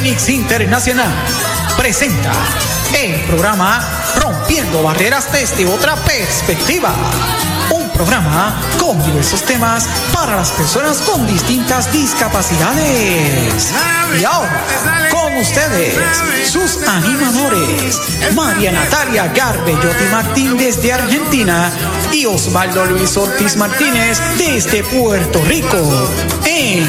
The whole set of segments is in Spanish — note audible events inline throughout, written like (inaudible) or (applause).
Fénix Internacional presenta el programa Rompiendo Barreras desde otra perspectiva. Un programa con diversos temas para las personas con distintas discapacidades. Y ahora, con ustedes, sus animadores, María Natalia Garbellotti Martín desde Argentina y Osvaldo Luis Ortiz Martínez desde Puerto Rico. En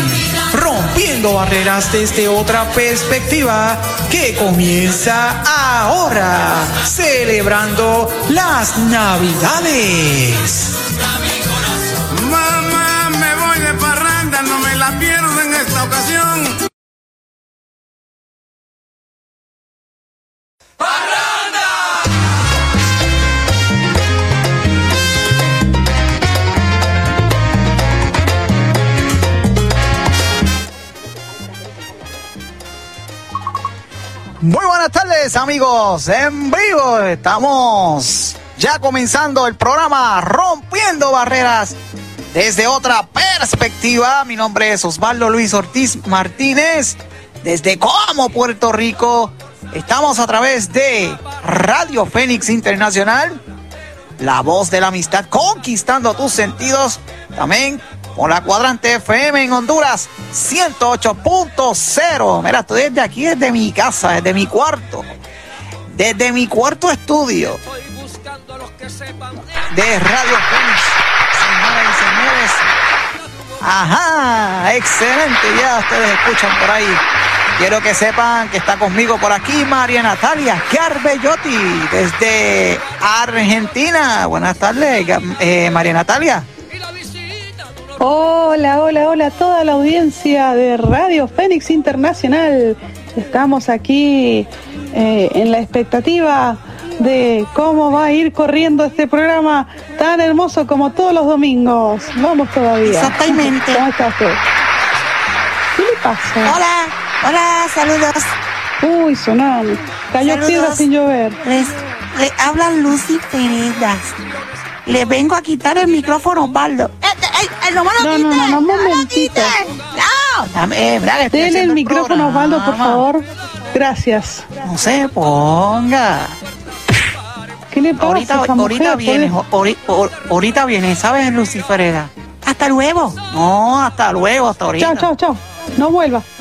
Rompiendo Barreras desde otra perspectiva que comienza ahora, celebrando las Navidades. Mamá, me voy de parranda, no me la pierdo en esta ocasión. Amigos, en vivo estamos ya comenzando el programa Rompiendo Barreras desde otra perspectiva. Mi nombre es Osvaldo Luis Ortiz Martínez, desde Como, Puerto Rico. Estamos a través de Radio Fénix Internacional, la voz de la amistad, conquistando tus sentidos. También por la cuadrante FM en Honduras 108.0. Mira, estoy desde aquí, desde mi casa, desde mi cuarto, desde mi cuarto estudio de Radio Fénix. Señoras y señores. Ajá, excelente. Ya ustedes escuchan por ahí. Quiero que sepan que está conmigo por aquí María Natalia Garbellotti desde Argentina. Buenas tardes, eh, María Natalia. Hola, hola, hola a toda la audiencia de Radio Fénix Internacional. Estamos aquí eh, en la expectativa de cómo va a ir corriendo este programa tan hermoso como todos los domingos. Vamos todavía. Exactamente. ¿Cómo está usted? ¿Qué le pasa? Hola, hola, saludos. Uy, sonando. Cayó Saludos. piedra sin llover. Les, le habla Lucy Peredas. Le vengo a quitar el micrófono Osvaldo. ¡Eh, eh, eh, no me lo No, no, quiten! no, no, me lo momentito. quiten! ¡No! Dame, Denle haciendo el micrófono, Osvaldo, por favor. Gracias. No se ponga. ¿Qué le pasa Ahorita, a esa ahorita mujer? viene, Puede- ori- or- ahorita viene, ¿sabes, Lucifereda? Hasta luego. No, hasta luego, hasta ahorita. Chao, chao, chao. No vuelva. (laughs)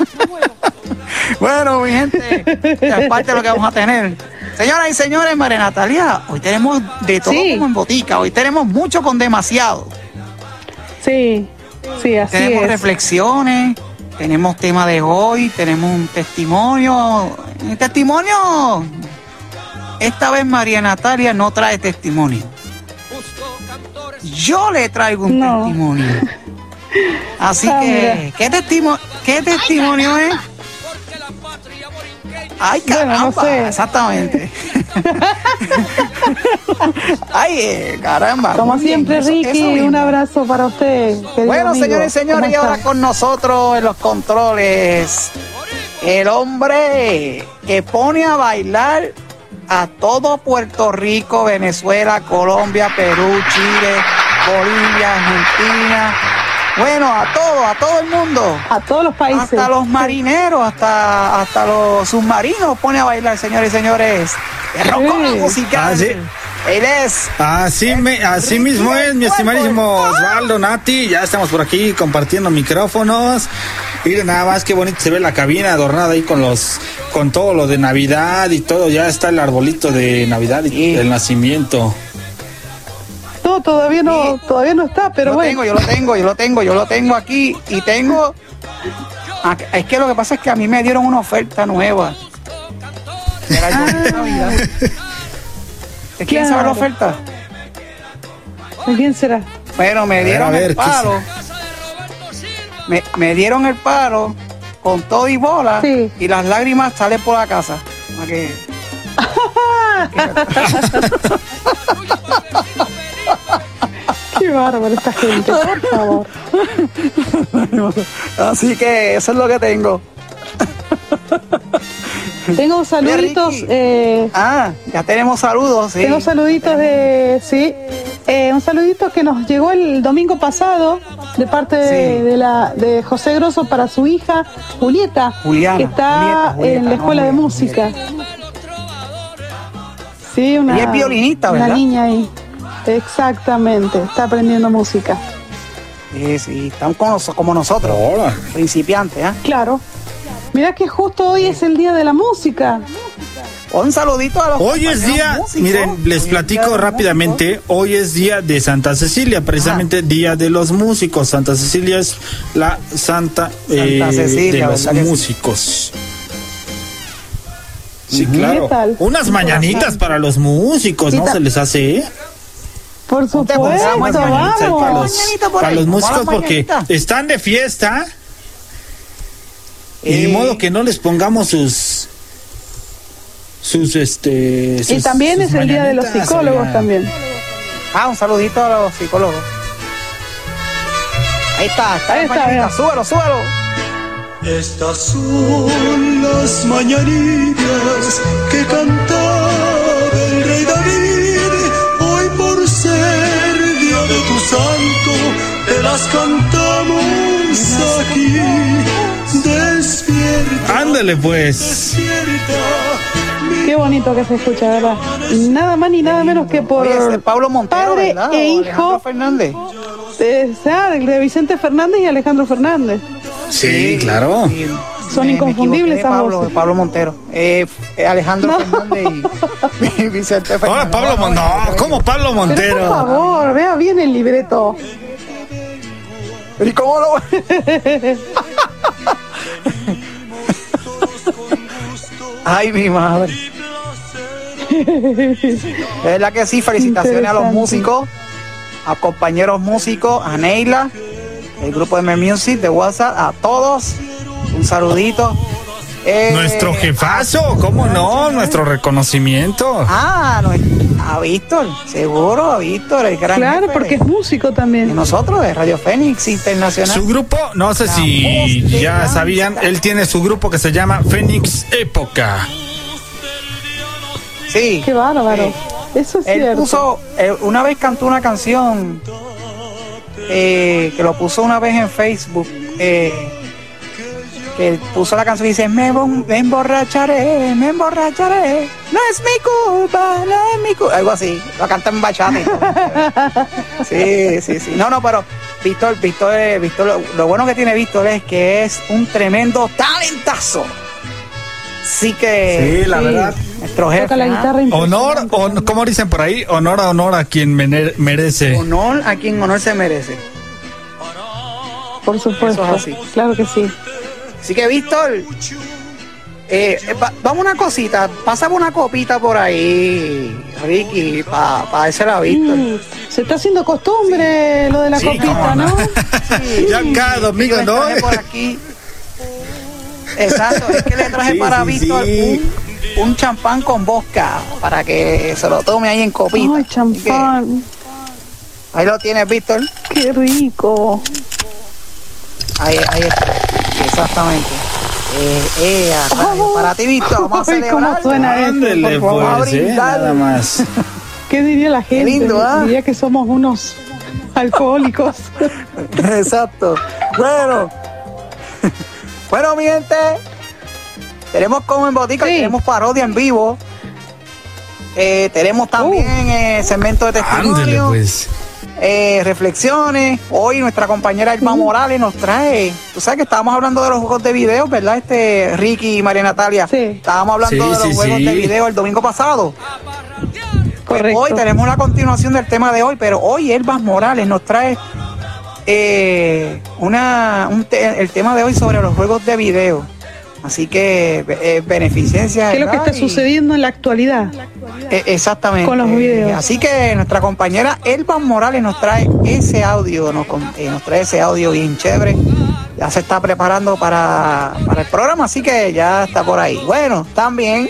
Bueno, mi gente, es parte de lo que vamos a tener. Señoras y señores, María Natalia, hoy tenemos de todo Sí. como en botica, hoy tenemos mucho con demasiado. Sí, sí, así tenemos es. reflexiones, tenemos tema de hoy, tenemos un testimonio. El testimonio, esta vez María Natalia no trae testimonio. Yo le traigo un No. testimonio. (laughs) Así Ah, que, mira. ¿qué, testimo ¿qué testimonio es? Ay, Bueno, no caramba, sé. exactamente. (laughs) Ay, eh, caramba. Como bien, siempre, eso- Ricky, eso un abrazo para usted. Bueno, amigo. señores y señores, ¿Cómo y ahora con nosotros en los controles, el hombre que pone a bailar a todo Puerto Rico, Venezuela, Colombia, Perú, Chile, Bolivia, Argentina. Bueno, a todo, a todo el mundo. A todos los países. Hasta los marineros, hasta, hasta los submarinos pone a bailar, señores y señores. El musical. Ah, sí. Él es Así, me, así mismo es, mi estimadísimo Osvaldo Nati. Ya estamos por aquí compartiendo micrófonos. Miren nada más qué bonito se ve la cabina adornada ahí con los, con todo lo de Navidad y todo. Ya está el arbolito de Navidad y Sí. el nacimiento. Todavía no, todavía no está, pero lo bueno. tengo, yo lo tengo, yo lo tengo, yo lo tengo aquí y tengo. Ah, Es que lo que pasa es que a mí me dieron una oferta nueva. De Navidad. ¿Usted quiere saber la Ah. Oferta? ¿De quién será? Bueno, me dieron a ver, el ¿qué palo. Me, me dieron el palo con todo y bola Sí. y las lágrimas salen por la casa. Para que- (laughs) Qué (laughs) bárbaro esta gente, por (laughs) favor. Así que eso es lo que tengo. Tengo saluditos, eh, Ah, ya tenemos saludos, sí. tengo saluditos de, sí, eh, un saludito que nos llegó el domingo pasado de parte de, de la de José Grosso para su hija Julieta, Juliana, que está Julieta, Julieta, en la escuela no, de Julieta. música. Sí, una, Y es violinista, una ¿verdad? niña ahí. Exactamente, está aprendiendo música. Sí, sí, están como, nos- como nosotros, Hola. principiantes, ¿ah? Claro. Mira que justo hoy es el día de la música. Un saludito a los Hoy es día, músicos. miren, les Hoy es día de platico rápidamente, hoy es día de Santa Cecilia, precisamente día de los músicos. Santa Cecilia es la santa, eh, Cecilia, de los ¿verdad que sí? músicos. Sí, ¿Qué claro. tal? Unas mañanitas para los músicos, ¿no? Se les hace, ¿eh? Por supuesto, ahí para vamos. los, para los vamos músicos porque mañanita. están de fiesta. Y Eh, de modo que no les pongamos sus sus este Y también sus es el día de los psicólogos también. Ah, un saludito a los psicólogos. Ahí está, está, Ahí está. Súbelo, súbelo. Estas son las mañanitas que cantaba el rey David. Te las cantamos aquí. Despierta, Ándale pues. Qué bonito que se escucha, ¿verdad? Nada más ni nada menos que por Oye, es de Pablo Montero, padre ¿verdad? e hijo Fernández. de, de Vicente Fernández y Alejandro Fernández. Sí, claro. Sí, Son me- me inconfundibles esas Pablo, voces. Pablo Montero. Eh, eh, Alejandro Fernández y, (laughs) y Vicente Fernández. Ahora Pablo Mon- no, ¿cómo Pablo Pero por Montero? favor, vea bien el libreto. ¿Y cómo lo Ay, mi madre. Es verdad que sí, felicitaciones a los músicos, a compañeros músicos, a Neila, el grupo de Me Music de WhatsApp, a todos. Un saludito. Eh, Nuestro jefazo, ¿cómo no? Nuestro reconocimiento. Ah, no, a Víctor, seguro, a Víctor, el gran Claro, jefe porque es músico de también. nosotros, de Radio Fénix Internacional. Su grupo, no sé La si ya sabían, él tiene su grupo que se llama Fénix Época. Sí. Qué bárbaro. Eso es Él cierto. puso, eh, una vez cantó una canción eh, que lo puso una vez en Facebook, eh, puso la canción y dice, me, bon- me emborracharé, me emborracharé, no es mi culpa, no es mi culpa, algo así, lo canta en bachata. y todo. (laughs) sí, sí, sí, no, no, pero Víctor, Víctor, Víctor, lo, lo bueno que tiene Víctor es que es un tremendo talentazo. Sí que Sí, la verdad. nuestro jefe, Toca la ¿ah? guitarra Honor, on- ¿cómo dicen por ahí? Honor a honor a quien merece. honor a quien honor se merece. Por supuesto. Eso es así. Claro que sí. Así que, Víctor, eh, eh, va- vamos una cosita, pásame una copita por ahí, Ricky, para pa a Víctor. Mm, se está haciendo costumbre lo de la Sí, copita, no. ¿no? (laughs) Ya cada domingo, ¿no? por aquí. Exacto, es que le traje Sí, para sí, Víctor sí. un, un champán con vodka para que se lo tome ahí en copita. Ay, champán. Ahí lo tienes, Víctor. Qué rico. Ahí, ahí está. Exactamente. Eh, eh, Oh. para ti, Víctor, vamos a Ay, cómo celebrar. suena por favor. pues, eh, brindar. nada más. (laughs) ¿Qué diría la gente? lindo, ¿ah? Diría que somos unos alcohólicos. (laughs) Exacto. Bueno. (laughs) Bueno, mi gente. Tenemos como en botica, Sí. tenemos parodia en vivo. Eh, tenemos también eh, segmento de testimonio, pues. Eh, reflexiones. Hoy nuestra compañera Irma Morales nos trae. Tú sabes que estábamos hablando de los juegos de video, ¿verdad? Este Ricky y María Natalia. Sí. Estábamos hablando Sí, de los sí, juegos sí. de video el domingo pasado. Pues hoy tenemos la continuación del tema de hoy, pero hoy Elvas Morales nos trae eh, una, un te- el tema de hoy sobre los juegos de video. Así que eh, beneficencia. ¿Qué es lo que está sucediendo en la actualidad? eh, exactamente. Con los videos. Eh, Así que nuestra compañera Elvas Morales nos trae ese audio, nos, eh, nos trae ese audio bien chévere. Ya se está preparando para, para el programa, así que ya está por ahí. Bueno, también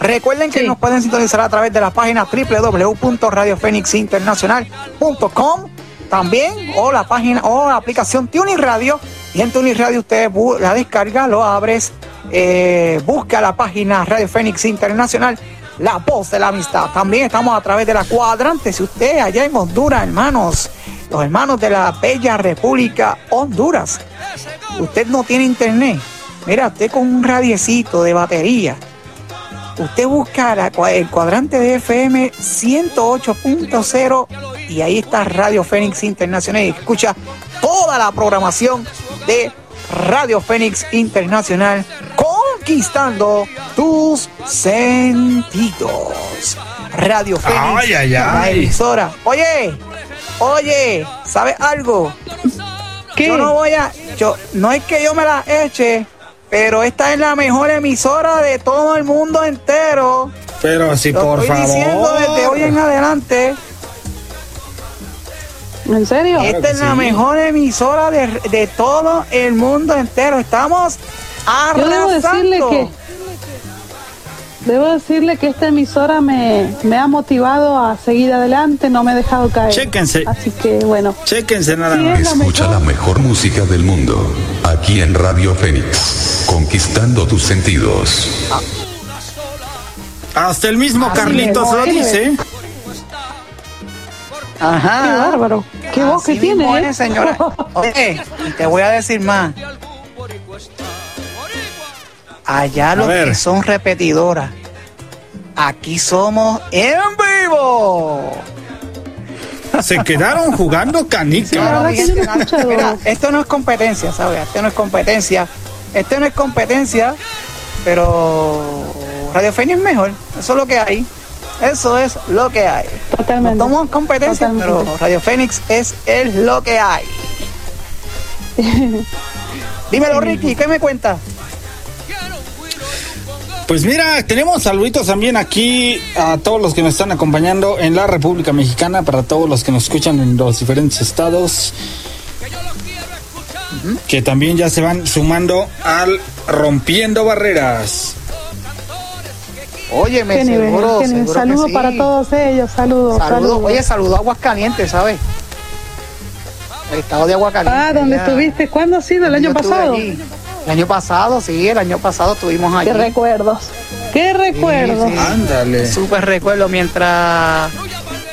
recuerden que Sí. nos pueden sintonizar a través de la página www.radiofenixinternacional.com también o la página o la aplicación Tuning Radio y en Tuning Radio usted la descarga, lo abres, eh, busca la página Radio Fénix Internacional, la voz de la amistad. También estamos a través de la cuadrante. Si usted allá en Honduras, hermanos, los hermanos de la bella República Honduras. Usted no tiene internet. Mira, usted con un radiecito de batería. Usted busca el cuadrante de FM 108.0 y ahí está Radio Fénix Internacional y escucha toda la programación de Radio Fénix Internacional conquistando tus sentidos. Radio Fénix, Ay, ay, la ay. emisora. Oye, oye, ¿sabes algo? ¿Qué? Yo no voy a, yo, no es que yo me la eche, pero esta es la mejor emisora de todo el mundo entero. Pero sí, Lo por estoy favor. diciendo desde hoy en adelante. ¿En serio? Esta es la sí. mejor emisora de, de todo el mundo entero. Estamos Yo debo decirle arrasando. que debo decirle que esta emisora me, me ha motivado a seguir adelante, no me ha dejado caer. Chéquense. Así que bueno. Chéquense nada Sí, más. es Escucha la mejor música del mundo, aquí en Radio Fénix, conquistando tus sentidos. Hasta el mismo Así Carlitos lo ¿no? Dice. Qué Ajá. bárbaro. Qué voz Así que tiene, mismo ¿eh? es, señora. Oye, y te voy a decir más. Allá los ver. que son repetidoras. Aquí somos en vivo. Se quedaron jugando La canica. verdad que yo no he Mira, escuchado. mira, esto no es competencia, ¿sabes? Esto no es competencia. Esto no es competencia, pero Radio Fénix es mejor. Eso es lo que hay. Eso es lo que hay. Totalmente. No competencia, Totalmente. pero Radio Fénix es, es lo que hay. (laughs) Dímelo, Ricky, ¿qué me cuentas? Pues mira, tenemos saluditos también aquí a todos los que nos están acompañando en la República Mexicana, para todos los que nos escuchan en los diferentes estados, que también ya se van sumando al Rompiendo Barreras. Qué nivel, seguro, nivel. Saludos sí. para todos ellos, saludos, Saludos. saludos. Oye, saludos a Aguascalientes, ¿sabes? El estado de Aguascalientes. ah, ¿dónde ya. estuviste? ¿Cuándo ha sido? ¿El año pasado? allí. El año pasado, sí, el año pasado estuvimos allí. Qué recuerdos. Qué recuerdos. sí. Ándale. Súper recuerdo mientras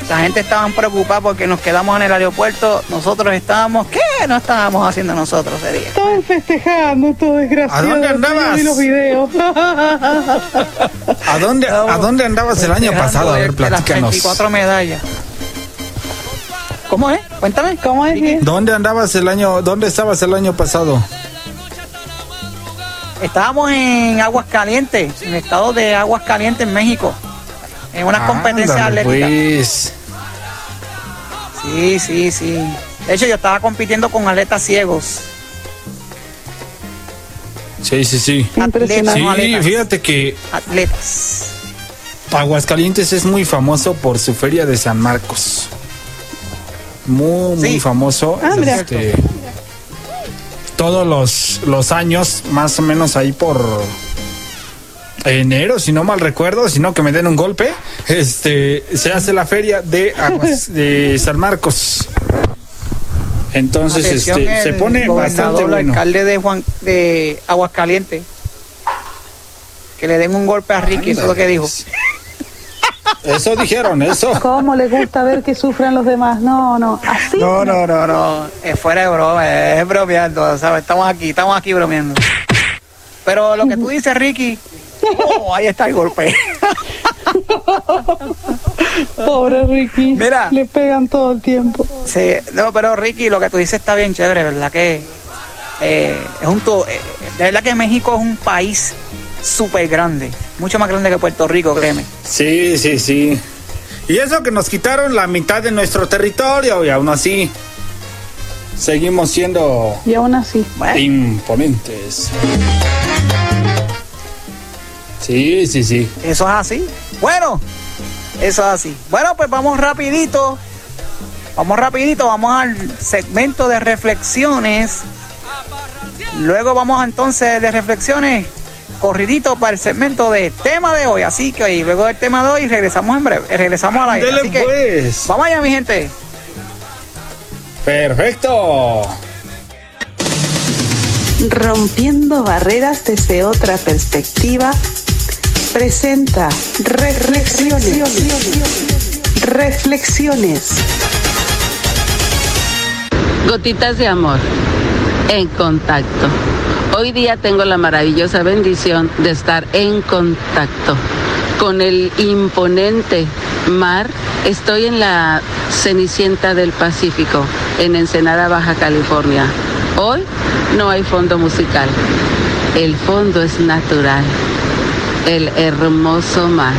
la gente estaba preocupada porque nos quedamos en el aeropuerto, nosotros estábamos, ¿qué no estábamos haciendo nosotros ese día? Estaban festejando estos desgraciados. ¿A dónde andabas? Vi los videos. ¿A dónde, ¿A dónde andabas el año pasado? A ver, Las platícanos. 24 medallas. ¿Cómo es? Cuéntame. ¿Cómo es? ¿Dónde andabas el año, dónde estabas el año pasado? Estábamos en Aguascalientes, en el estado de Aguascalientes, en México, en una competencia Ándale, atlética. Pues. Sí, sí, sí. De hecho, yo estaba compitiendo con atletas ciegos. Sí, sí, sí. Impresionante. Sí, atletas. fíjate que Atletas. Aguascalientes es muy famoso por su feria de San Marcos. Muy, muy famoso. Ah. Este, todos los, los años, más o menos ahí por enero, si no mal recuerdo, si no que me den un golpe, este, se hace la feria de, Aguas- de San Marcos. Entonces, Atención, este, se pone bastante gobernador, el bueno. alcalde de Juan de Aguascalientes. Que le den un golpe a Ricky, eso es lo que dijo. Eso dijeron, eso. ¿Cómo le gusta ver que sufran los demás? No, no. Así. No, no, no, no. Es fuera de broma, es bromeando, ¿sabes? Estamos aquí, estamos aquí bromeando. Pero lo que tú dices, Ricky, oh, ahí está el golpe. (laughs) Pobre Ricky. Mira. Le pegan todo el tiempo. Sí, no, pero Ricky, lo que tú dices está bien chévere, ¿verdad? Que eh, es un to- eh, de verdad que México es un país súper grande, mucho más grande que Puerto Rico, créeme. Sí, sí, sí. Y eso que nos quitaron la mitad de nuestro territorio y aún así seguimos siendo Y aún así. Bueno, imponentes. Sí, sí, sí. eso es así. Bueno, eso es así. Bueno, pues vamos rapidito. Vamos rapidito, vamos al segmento de reflexiones. Luego vamos entonces de reflexiones corridito para el segmento de tema de hoy. Así que y luego del tema de hoy regresamos en breve, regresamos al aire. Dele Así que pues. vamos allá, mi gente. Perfecto. Rompiendo barreras desde otra perspectiva, presenta reflexiones. Reflexiones. Gotitas de amor en contacto. Hoy día tengo la maravillosa bendición de estar en contacto con el imponente mar. Estoy en la Cenicienta del Pacífico, en Ensenada, Baja California. Hoy no hay fondo musical. El fondo es natural. El hermoso mar.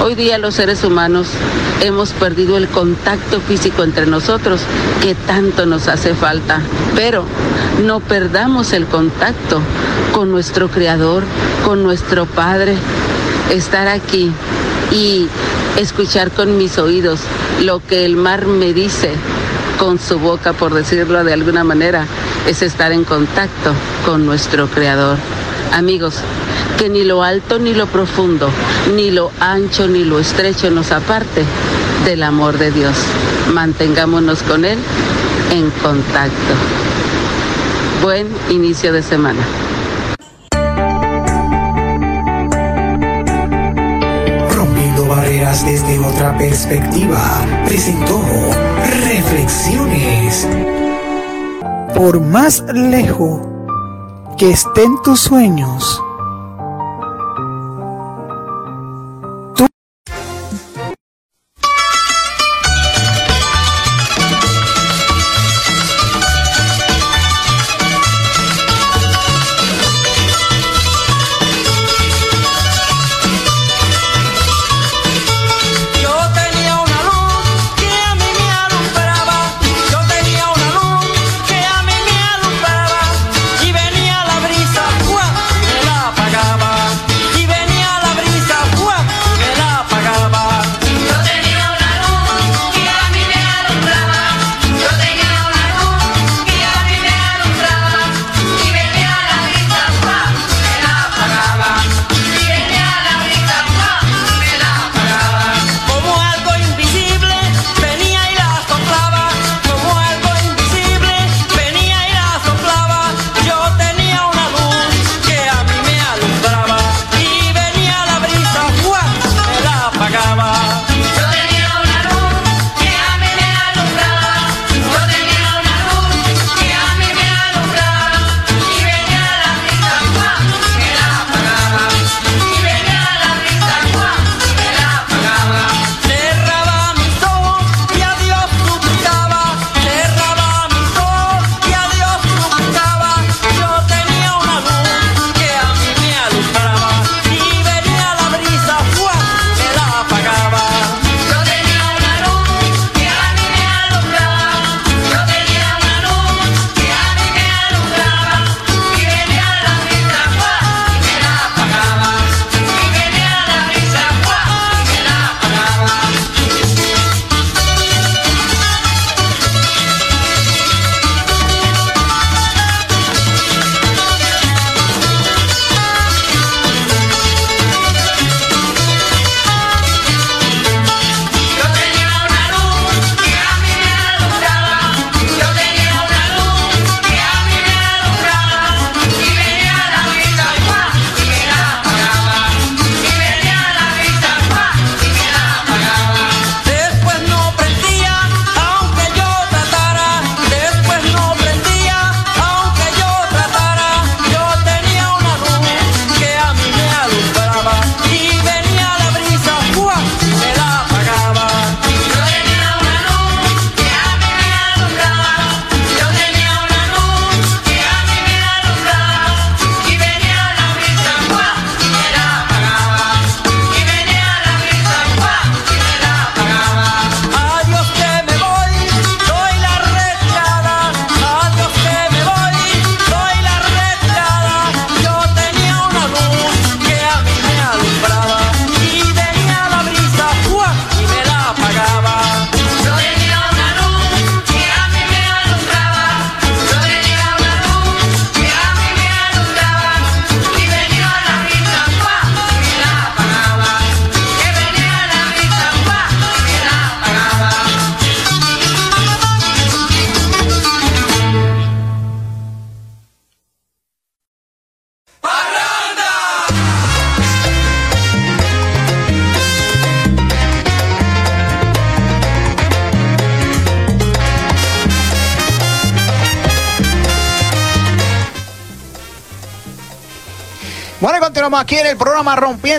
Hoy día los seres humanos hemos perdido el contacto físico entre nosotros que tanto nos hace falta. Pero no perdamos el contacto con nuestro Creador, con nuestro Padre. Estar aquí y escuchar con mis oídos lo que el mar me dice con su boca, por decirlo de alguna manera, es estar en contacto con nuestro Creador. Amigos, que ni lo alto ni lo profundo, ni lo ancho ni lo estrecho nos aparte del amor de Dios. Mantengámonos con Él en contacto. Buen inicio de semana. Rompiendo barreras desde otra perspectiva, presentó Reflexiones. Por más lejos que estén tus sueños,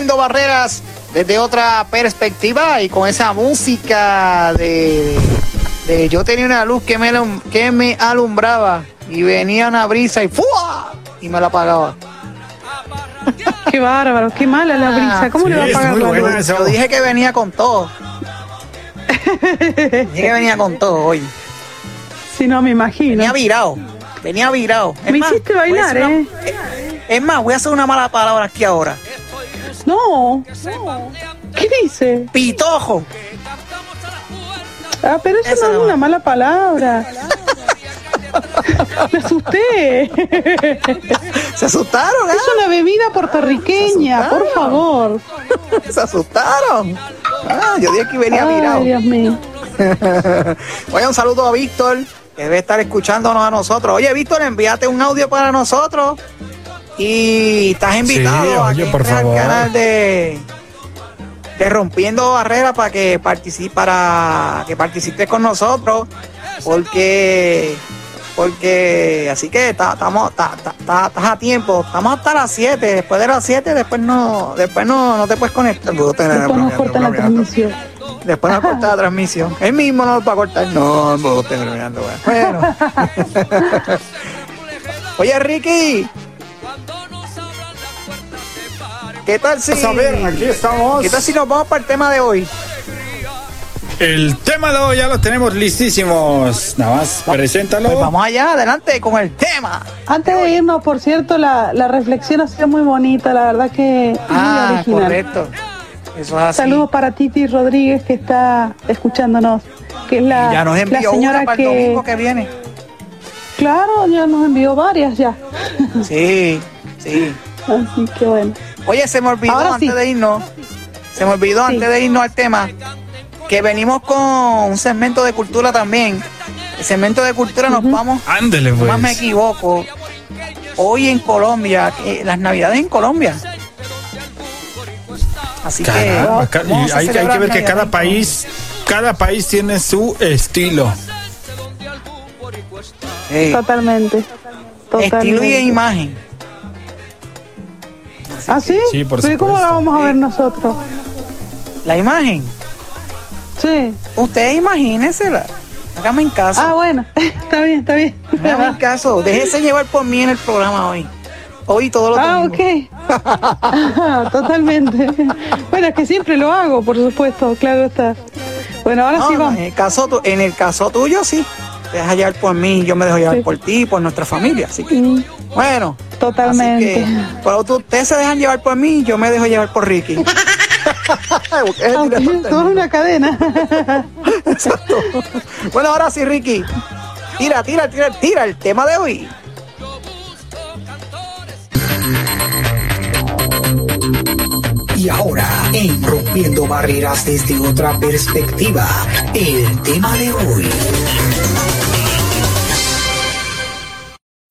Rompiendo Barreras desde otra perspectiva y con esa música de, de yo tenía una luz que me, que me alumbraba y venía una brisa y ¡fua! y me la apagaba. (laughs) Qué bárbaro, qué mala la brisa. ¿Cómo le va a Sí, es pagar muy la luz? Yo dije que venía con todo. (laughs) dije que venía con todo hoy. Si no, me imagino. Venía virado. Venía virado. Es Me más, hiciste bailar, una- ¿eh? Es más, voy a hacer una mala palabra aquí ahora. No. ¿Qué dice? Pitojo. Ah, pero eso no es una mala palabra. (laughs) Me asusté. Se asustaron, ¿eh? Es una bebida puertorriqueña, por favor. (laughs) Se asustaron. Ah, yo dije que venía virado. Ay, Dios mío. (laughs) Oye, un saludo a Víctor, que debe estar escuchándonos a nosotros. Oye, Víctor, envíate un audio para nosotros. Y estás invitado Sí, a oye, que por entres al favor. canal de, de Rompiendo Barreras para que participe, para que participes con nosotros. Porque porque así que ta- estamos ta- ta- ta- estás a tiempo, estamos hasta las 7, después de las 7 después no después no, no te puedes conectar. Después nos cortan la transmisión. Después nos corta la transmisión. Él mismo no lo va a cortar. No, no, estoy bromeando, güey. Bueno. (laughs) Oye, Ricky. ¿Qué tal si... A ver, aquí estamos. ¿Qué tal si nos vamos para el tema de hoy? El tema de hoy ya lo tenemos listísimos. Nada más, preséntalo. Pues vamos allá, adelante con el tema. Antes de irnos, por cierto, la, la reflexión ha sido muy bonita, la verdad que es muy Ah, original. correcto. Eso es así. Saludos para Titi Rodríguez que está escuchándonos, que es la, Ya nos la envió señora una para que, el domingo que viene. claro, ya nos envió varias ya. Sí, sí. Así que bueno. Oye, se me olvidó Ahora antes sí. de irnos. Se me olvidó Sí. antes de irnos al tema. Que venimos con un segmento de cultura también. El segmento de cultura nos vamos, Ándele, no pues. más me equivoco. Hoy en Colombia, eh, las navidades en Colombia. Así Caramba, que vamos a hay, hay que ver que cada país, cada país tiene su estilo. Sí. Totalmente. Totalmente. Estilo y imagen. ¿Ah, sí? Sí, por ¿Pero cómo la vamos a ver nosotros? La imagen. Sí. Ustedes imagínensela. Hágame en caso. Ah, bueno. (laughs) está bien, está bien. Hágame en caso. Déjese llevar por mí en el programa hoy. Hoy y todos los Ah, ok. Ah, (laughs) Totalmente. Bueno, es que siempre lo hago, por supuesto, claro está. Bueno, ahora No, sí no, vamos. en, el caso tu- en el caso tuyo, sí. Te dejas llevar por mí, yo me dejo llevar Sí. por ti, por nuestra familia. Así que, Mm, bueno. Totalmente. Así que, pero tú- ustedes se dejan llevar por mí, yo me dejo llevar por Ricky. (laughs) Es una cadena. (laughs) Exacto. Bueno, ahora sí, Ricky. Tira, tira, tira, tira el tema de hoy. Y ahora, en Rompiendo Barreras desde otra perspectiva, el tema de hoy.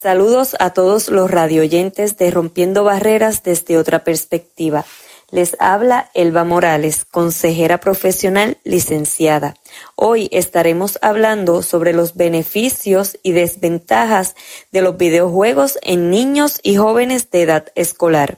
Saludos a todos los radioyentes de Rompiendo Barreras desde otra perspectiva. Les habla Elba Morales, consejera profesional licenciada. Hoy estaremos hablando sobre los beneficios y desventajas de los videojuegos en niños y jóvenes de edad escolar.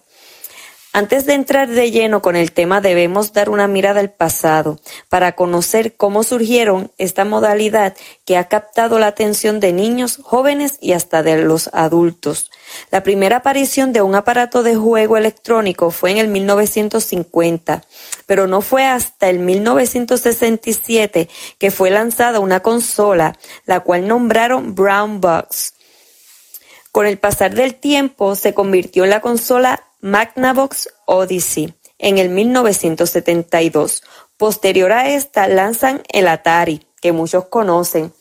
Antes de entrar de lleno con el tema debemos dar una mirada al pasado para conocer cómo surgieron esta modalidad que ha captado la atención de niños, jóvenes y hasta de los adultos. La primera aparición de un aparato de juego electrónico fue en el 1950, pero no fue hasta el 1967 que fue lanzada una consola, la cual nombraron Brown Box. Con el pasar del tiempo se convirtió en la consola Magnavox Odyssey en el 1972. Posterior a esta lanzan el Atari, que muchos conocen.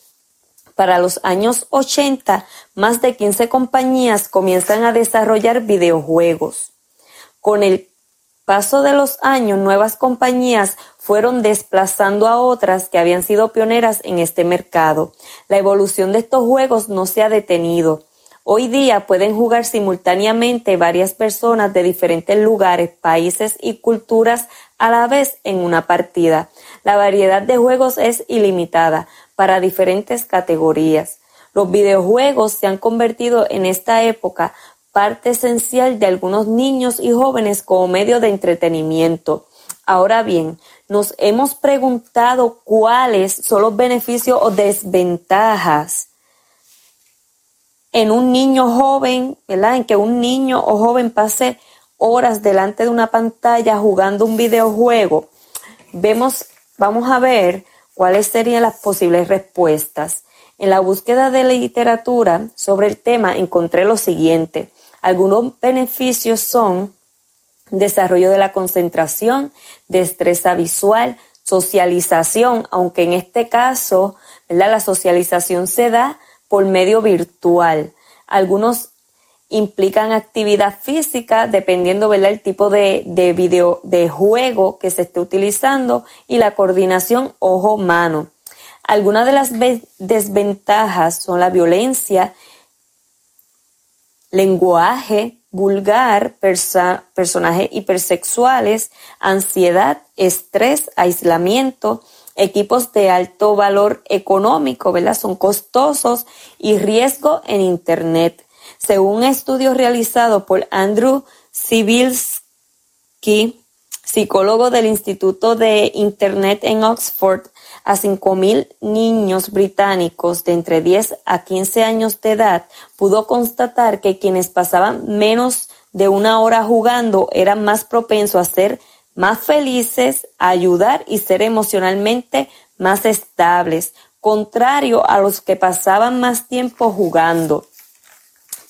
Para los años 80, más de 15 compañías comienzan a desarrollar videojuegos. Con el paso de los años, nuevas compañías fueron desplazando a otras que habían sido pioneras en este mercado. La evolución de estos juegos no se ha detenido. Hoy día pueden jugar simultáneamente varias personas de diferentes lugares, países y culturas a la vez en una partida. La variedad de juegos es ilimitada para diferentes categorías. Los videojuegos se han convertido en esta época parte esencial de algunos niños y jóvenes como medio de entretenimiento. Ahora bien, nos hemos preguntado cuáles son los beneficios o desventajas en un niño joven, ¿verdad? En que un niño o joven pase horas delante de una pantalla jugando un videojuego. Vemos, vamos a ver cuáles serían las posibles respuestas. En la búsqueda de literatura sobre el tema encontré lo siguiente. Algunos beneficios son desarrollo de la concentración, destreza visual, socialización, aunque en este caso la socialización se da por medio virtual. Algunos implican actividad física dependiendo ¿verdad? el tipo de, de video de juego que se esté utilizando y la coordinación ojo-mano. Algunas de las desventajas son la violencia, lenguaje vulgar, personajes hipersexuales, ansiedad, estrés, aislamiento, equipos de alto valor económico, ¿verdad? Son costosos y riesgo en Internet. Según un estudio realizado por Andrew Sibilski, psicólogo del Instituto de Internet en Oxford, a 5.000 niños británicos de entre 10 a 15 años de edad, pudo constatar que quienes pasaban menos de una hora jugando eran más propensos a ser más felices, ayudar y ser emocionalmente más estables, contrario a los que pasaban más tiempo jugando.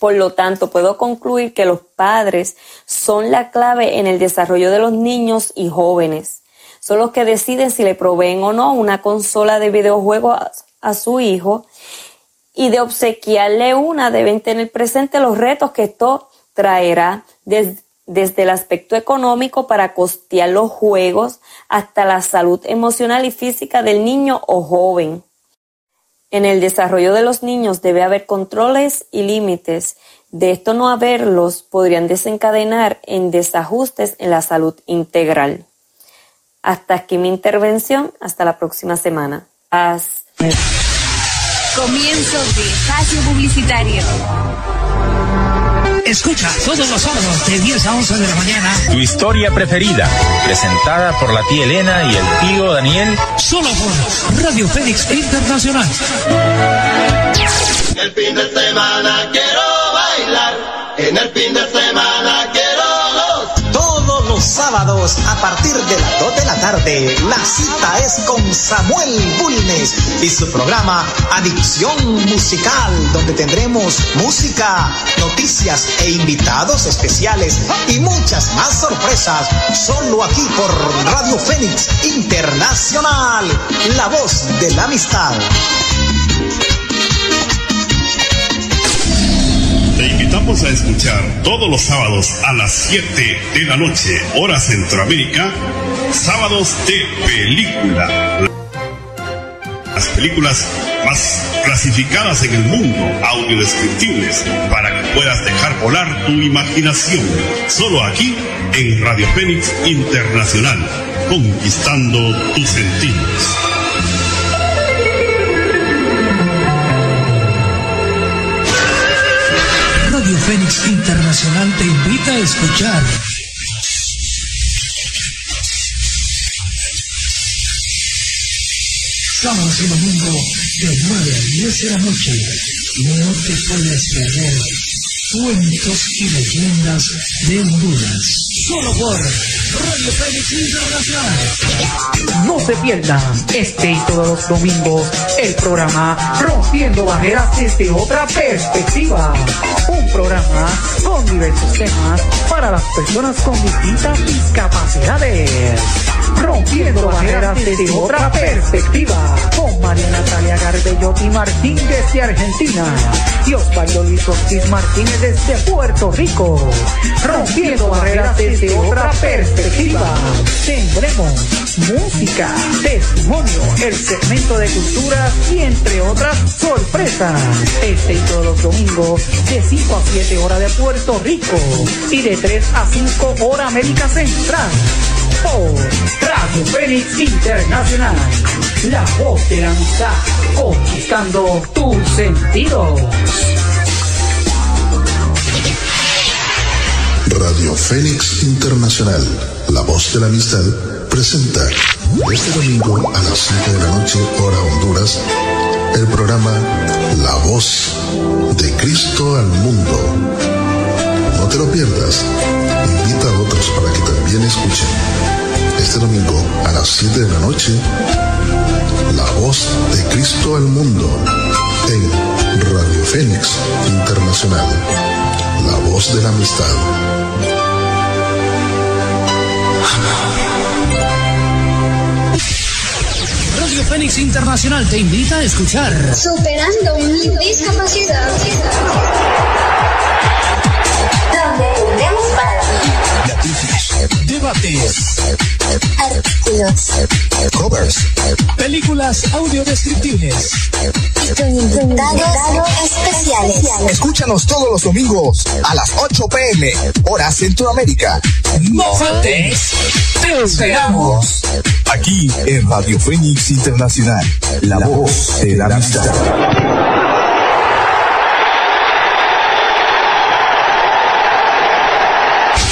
Por lo tanto, puedo concluir que los padres son la clave en el desarrollo de los niños y jóvenes. Son los que deciden si le proveen o no una consola de videojuegos a, su hijo y de obsequiarle una deben tener presente los retos que esto traerá desde el aspecto económico para costear los juegos hasta la salud emocional y física del niño o joven. En el desarrollo de los niños debe haber controles y límites. De esto no haberlos podrían desencadenar en desajustes en la salud integral. Hasta aquí mi intervención. Hasta la próxima semana. Comienzo de espacio publicitario. Escucha todos los sábados de 10 a 11 de la mañana. Tu historia preferida, presentada por la tía Elena y el tío Daniel. Solo por Radio Fénix Internacional. El fin de semana quiero bailar. En el fin de semana a partir de las 2 de la tarde. La cita es con Samuel Bulnes y su programa Adicción Musical, donde tendremos música, noticias e invitados especiales y muchas más sorpresas. Solo aquí por Radio Fénix Internacional, la voz de la amistad. Te invitamos a escuchar todos los sábados a las 7 de la noche, hora Centroamérica, sábados de película. Las películas más clasificadas en el mundo, audiodescriptibles, para que puedas dejar volar tu imaginación. Solo aquí en Radio Fénix Internacional, conquistando tus sentidos. Internacional te invita a escuchar sábados y domingo de 9 a 10 de la noche. No te puedes perder cuentos y leyendas de Honduras. No se pierdan este y todos los domingos el programa Rompiendo Barreras desde otra perspectiva. Un programa con diversos temas para las personas con distintas discapacidades. Rompiendo barreras desde otra perspectiva. Con María Natalia Garbellotti Martínez desde Argentina y Osvaldo Luis Ortiz Martínez desde Puerto Rico. Rompiendo barreras desde otra perspectiva. Tendremos música, testimonio, el segmento de culturas y entre otras sorpresas. Este y todos los domingos de 5 a 7 horas de Puerto Rico y de 3 a 5 hora América Central. Por Radio Fénix Internacional, la voz de la amistad, conquistando tus sentidos. Radio Fénix Internacional, la voz de la amistad, presenta este domingo a las 7 de la noche, hora Honduras, el programa La voz de Cristo al mundo. No te lo pierdas, invita a otros para que también escuchen. Este domingo a las 7 de la noche, La voz de Cristo al mundo en Radio Fénix Internacional, la voz de la amistad. Radio Fénix Internacional te invita a escuchar. Superando mi discapacidad. Donde tenemos para Debates. artículos. Covers. Películas audiodescriptibles. Invitados especiales. Escúchanos todos los domingos a las 8 pm, hora Centroamérica. No faltes. Te esperamos. Aquí en Radio Fénix Internacional, la voz de la amistad.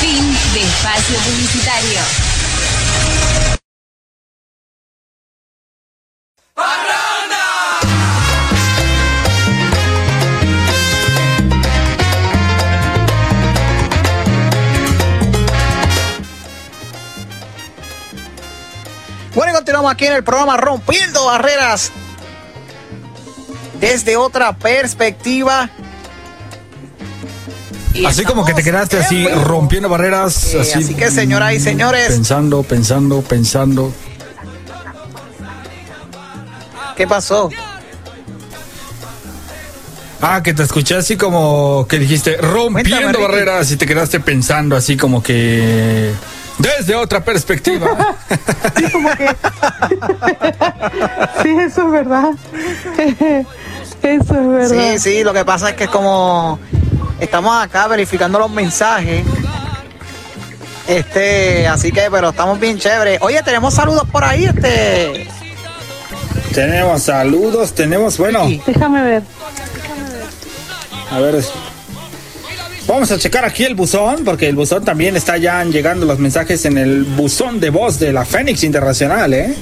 Fin de espacio publicitario. Bueno, continuamos aquí en el programa Rompiendo Barreras desde otra perspectiva. Y Así como que te quedaste así rompiendo barreras. Sí, así, así que, señoras y señores. Pensando, pensando, pensando. ¿Qué pasó? Ah, que te escuché así como que dijiste rompiendo Cuéntame, barreras y te quedaste pensando así como que desde otra perspectiva. (laughs) Sí, eso es verdad. (laughs) Eso es verdad. Sí, sí, lo que pasa es que como estamos acá verificando los mensajes. Este, así que, pero estamos bien chéveres. Oye, tenemos saludos por ahí, este. tenemos saludos, tenemos, bueno, Déjame ver. a ver. Vamos a checar aquí el buzón, porque el buzón también está ya llegando los mensajes en el buzón de voz de la Fénix Internacional, ¿eh?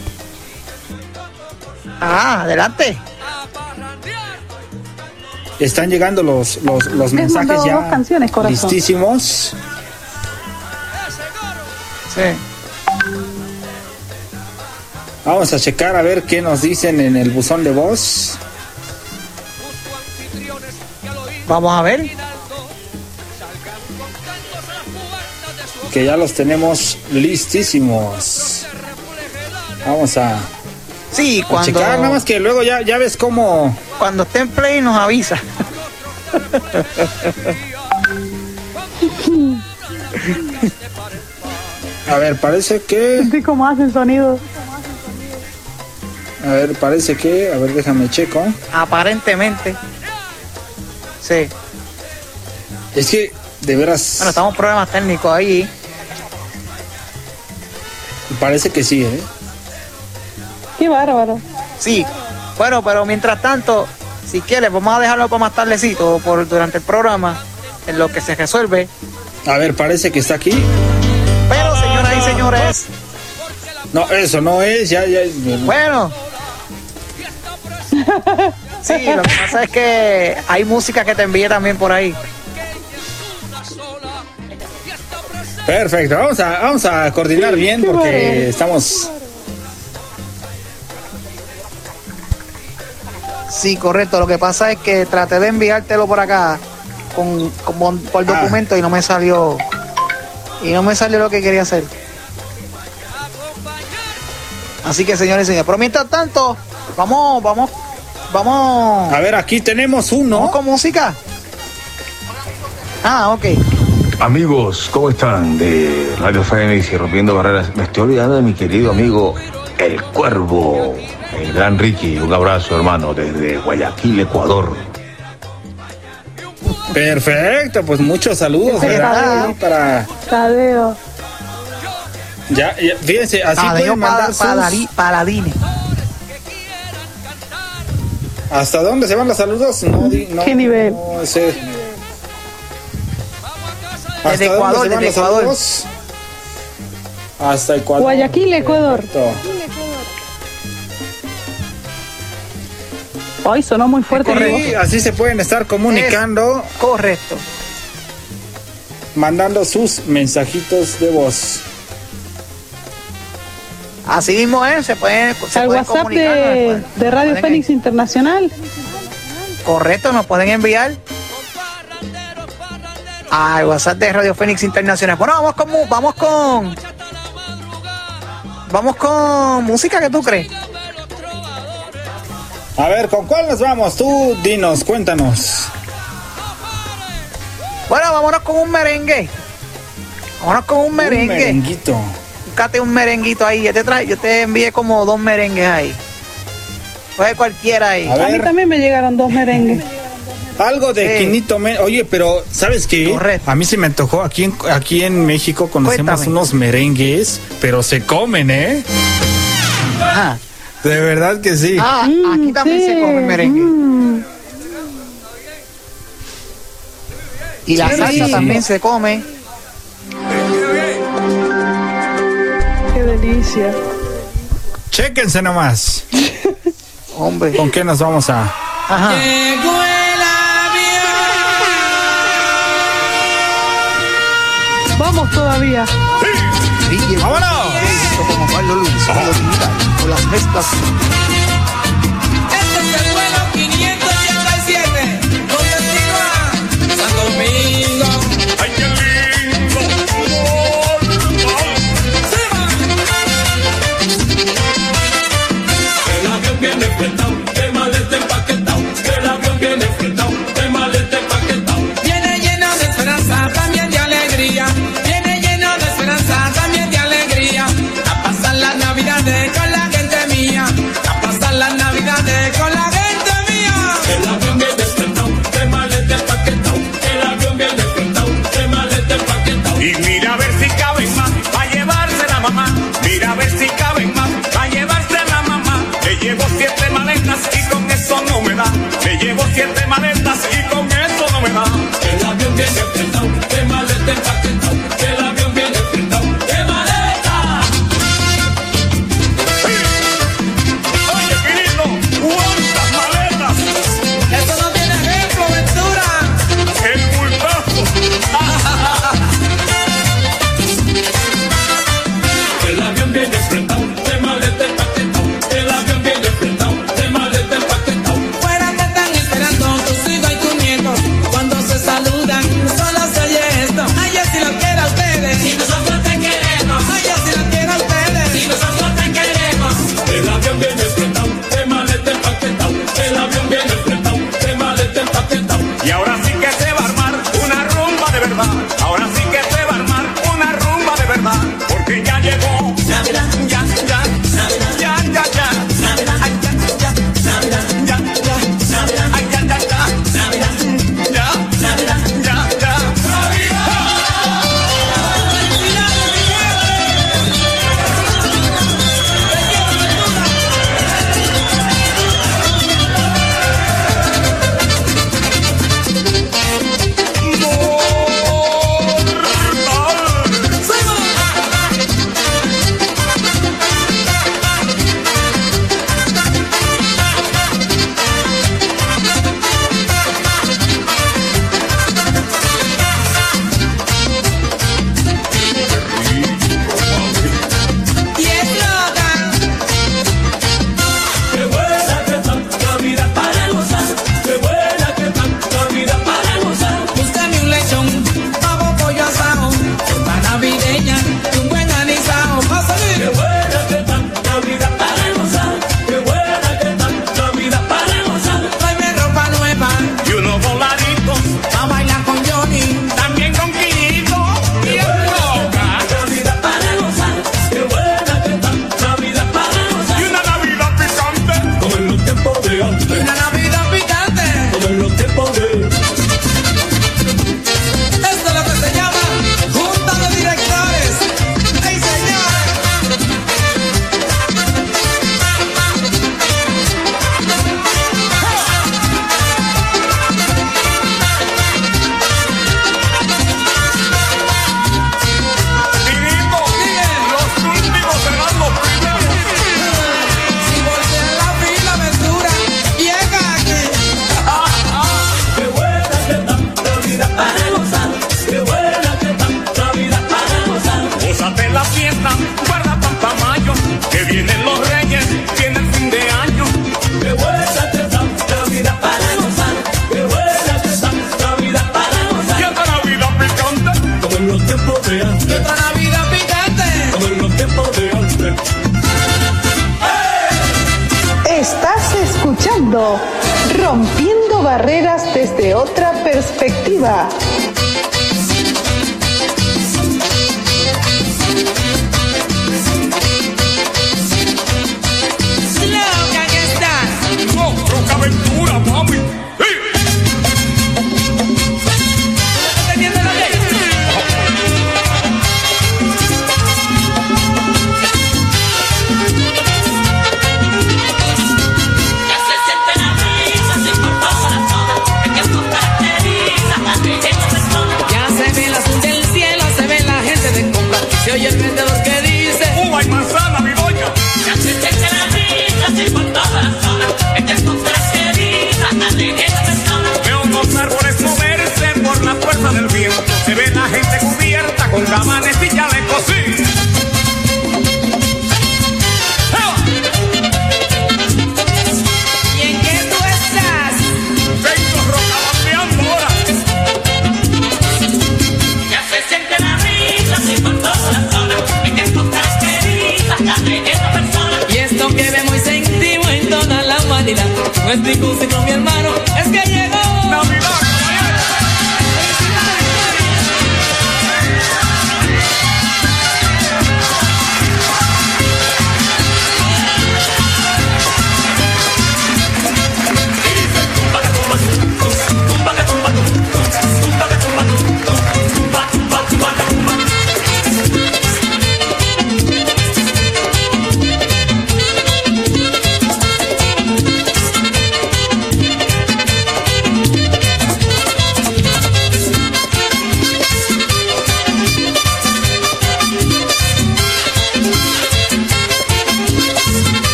Ah, adelante. Están llegando los, los, los mensajes ya dos canciones, corazón. listísimos. Sí. Vamos a checar a ver qué nos dicen en el buzón de voz. Vamos a ver. Que ya los tenemos listísimos. Vamos a, Sí, cuando, checar, nada más que luego ya, ya ves cómo. cuando esté en play nos avisa. A ver, parece que. Sí, como hacen sonido. A ver, parece que. A ver, déjame checo. Aparentemente. Sí. Es que, de veras. Bueno, estamos en problemas técnicos ahí. Parece que sí, ¿eh? Qué bárbaro. Sí. Bueno, pero mientras tanto, si quieres, vamos a dejarlo para más tardecito, por durante el programa, en lo que se resuelve. A ver, parece que está aquí. Pero, señoras y señores, No, eso no es, ya, ya. bueno. Sí, lo que pasa es que hay música que te envíe también por ahí. Perfecto, vamos a, vamos a coordinar bien porque estamos. Sí, correcto. Lo que pasa es que traté de enviártelo por acá con, con- por Ah. documento y no me salió. Y no me salió lo que quería hacer. Así que, señores y señores, pero mientras tanto, vamos, vamos, vamos. A ver, aquí tenemos uno. ¿Vamos con música? Ah, ok. Amigos, ¿cómo están? De Radio Fénix y Rompiendo Barreras. Me estoy olvidando de mi querido amigo El Cuervo, el gran Ricky. Un abrazo, hermano, desde Guayaquil, Ecuador. Perfecto, pues muchos saludos, ¿verdad? Para. Tadeo. Ya, ya, fíjense, así Tadeo pueden mandar Padari- sus... Paladini. ¿Hasta dónde se van los saludos? No, no, ¿Qué nivel? no sé. ¿Hasta Desde dónde Ecuador, se van desde los Ecuador. saludos? Hasta Ecuador. Guayaquil, Ecuador. Ay, sonó muy fuerte. así se pueden estar comunicando, Correcto. mandando sus mensajitos de voz. Así mismo es, se pueden, se Al pueden WhatsApp comunicar, de, Radio Fénix Internacional. Correcto, nos pueden enviar al WhatsApp de Radio Fénix Internacional. Bueno, vamos con mu- vamos con vamos con música que tú crees. A ver, ¿con cuál nos vamos? Tú dinos, cuéntanos. Bueno, vámonos con un merengue. Vámonos con un merengue. Un merenguito. Búscate un merenguito ahí. Yo te, trae, yo te envié como dos merengues ahí. Coge cualquiera ahí. A A mí también me llegaron dos merengues. Algo de Sí. Quinito Men- Oye, pero ¿sabes qué? Correcto. A mí se me antojó. Aquí en, aquí en México conocemos Cuéntame. unos merengues, pero se comen, ¿eh? Ajá. De verdad que sí. Ah, aquí también se come merengue. Mm, Y la Sí, salsa sí. también se come. qué delicia. Chéquense nomás. Hombre. ¿Con qué nos vamos a...? Ajá. Vamos todavía. ¡Vámonos! Como Pablo Luis, Pablo Digital, con las mezclas.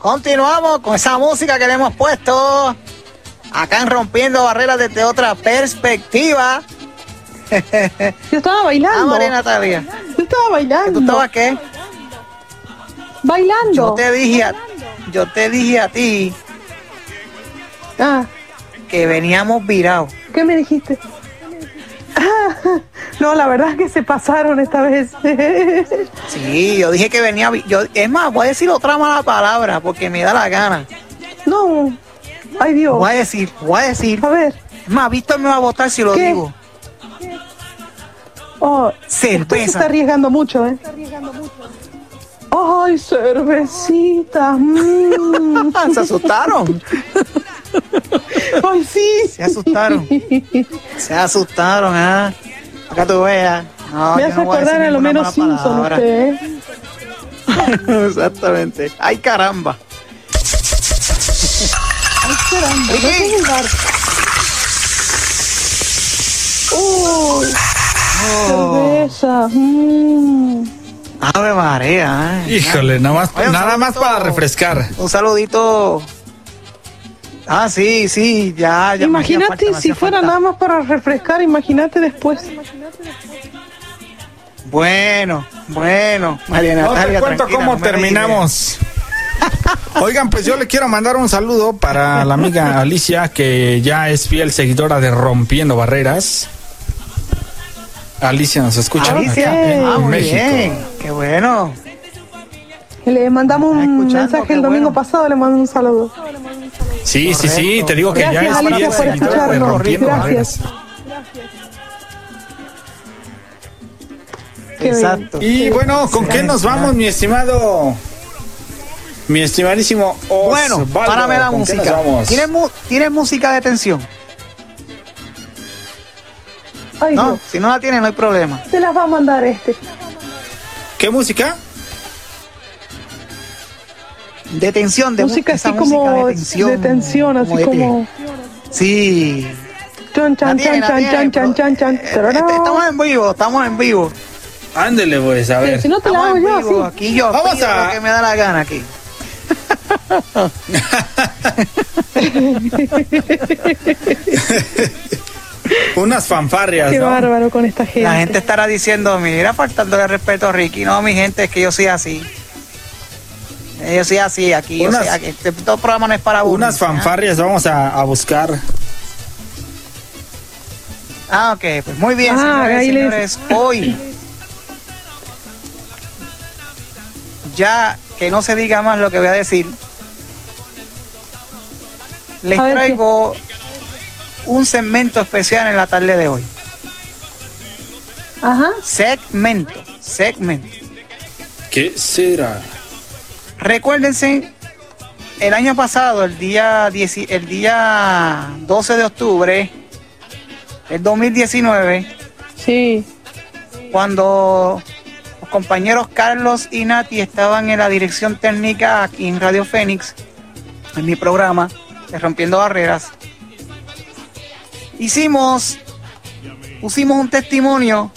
Continuamos, continuamos con esa música que le hemos puesto acá en Rompiendo Barreras desde otra perspectiva. Yo estaba bailando. Ah, María Natalia. Yo estaba bailando. ¿Tú estabas qué? Bailando. Yo te dije a, yo te dije a ti Ah, que veníamos virados. ¿qué me dijiste? Ah, no, la verdad es que se pasaron esta vez. (laughs) Sí, yo dije que venía. Yo, es más, voy a decir otra mala palabra porque me da la gana. no. Ay, Dios. Voy a decir, voy a decir. A ver. Es más, Víctor me va a votar si lo ¿Qué? digo. Oh, usted se Cerveza. está arriesgando mucho, ¿eh? Ay, cervecita. mm. (laughs) Se asustaron. Ay, sí. Se asustaron. Se asustaron, ¿ah? Acá tú veas. No, Me hace no a acordar a lo menos Simpson palabra. usted, ¿eh? (laughs) Exactamente. Ay, caramba. Ay, caramba, ¿no Sí. puedo jugar? Uy, cerveza. mm. Ave María. ¿eh? Híjole, nada más, Oye, nada más para refrescar. Un saludito. Ah, sí, sí, ya, ya. Imagínate si fuera falta. nada más para refrescar, imagínate después. Bueno, bueno. María No te cuento cómo no terminamos. (laughs) Oigan, pues yo le quiero mandar un saludo para la amiga Alicia, que ya es fiel seguidora de Rompiendo Barreras. Alicia nos escucha idea. acá Alicia, en ah, muy México. bien. Qué bueno. Le mandamos un mensaje el domingo bueno. pasado, le mando un saludo. Sí, sí, sí, te digo que ya Gracias, es Alicia, por de escucharnos. Gracias. Exacto. Y bueno, ¿con qué nos vamos, mi estimado? Mi estimadísimo Osvaldo? Bueno, párame la ¿con qué nos música. ¿Tienes, mu- ¿Tienes música de tensión? Ay, No, Dios. si no la tienes, no hay problema. Se las va a mandar este. ¿Qué música? De tensión, de música así música como de tensión. de tensión, así de- como Sí. chan chan tiene, chan tiene, chan chan chan chan. Eh, tarará. Estamos en vivo, estamos en vivo. Ándele, pues, a ver. Si no te la Estamos hago en yo vivo. Aquí yo Vamos a- lo que me da la gana aquí. (laughs) Unas fanfarrias, Qué ¿no? bárbaro con esta gente. La gente estará diciendo, mira, faltándole respeto a Ricky. No, mi gente, es que yo soy así. Yo sí, así, aquí. yo Unas- este todo programa no es para. Unas fanfarrias vamos a, a buscar. Ah, ok, pues muy bien, Ah, señores, señores. Hoy, ya que no se diga más lo que voy a decir, les A ver, ¿qué? traigo un segmento especial en la tarde de hoy. Ajá. Segmento, segmento. ¿Qué será? Recuérdense, el año pasado, el día, 10 el día 12 de octubre del 2019, Sí. cuando los compañeros Carlos y Nati estaban en la dirección técnica aquí en Radio Fénix, en mi programa de Rompiendo Barreras, hicimos, pusimos un testimonio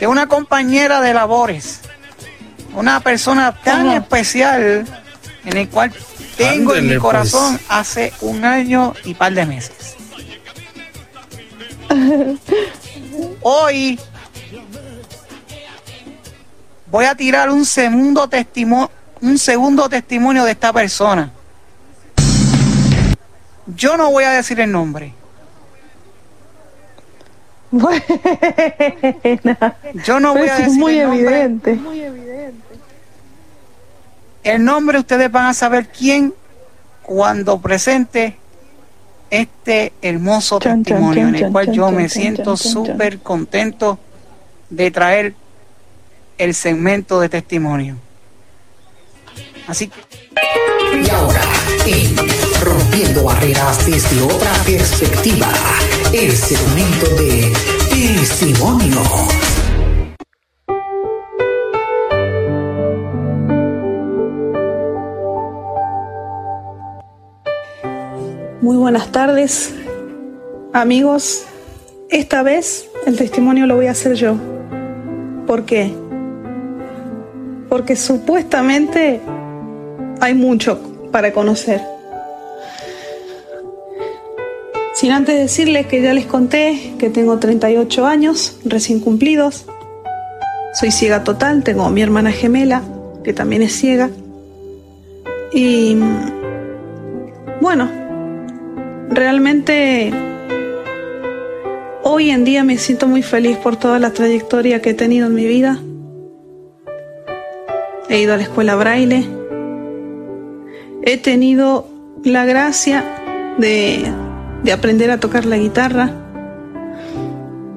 de una compañera de labores, una persona tan especial en el cual tengo en mi pues. corazón hace un año y par de meses. (laughs) Hoy voy a tirar un segundo testimonio, un segundo testimonio de esta persona. Yo no voy a decir el nombre. Buena. Yo no voy a si es decir muy el nombre. evidente. El nombre ustedes van a saber quién cuando presente este hermoso Chan, testimonio chan, en el chan, cual yo me siento súper contento de traer el segmento de testimonio. Así que Y ahora, en Rompiendo Barreras desde otra perspectiva, el segmento de testimonio. Muy buenas tardes, amigos. Esta vez el testimonio lo voy a hacer yo. ¿Por qué? Porque supuestamente hay mucho para conocer. Sin antes decirles que ya les conté que tengo 38 años recién cumplidos. Soy ciega total, tengo a mi hermana gemela, que también es ciega. Y bueno, realmente hoy en día me siento muy feliz por toda la trayectoria que he tenido en mi vida. He ido a la escuela braille. He tenido la gracia de, de aprender a tocar la guitarra,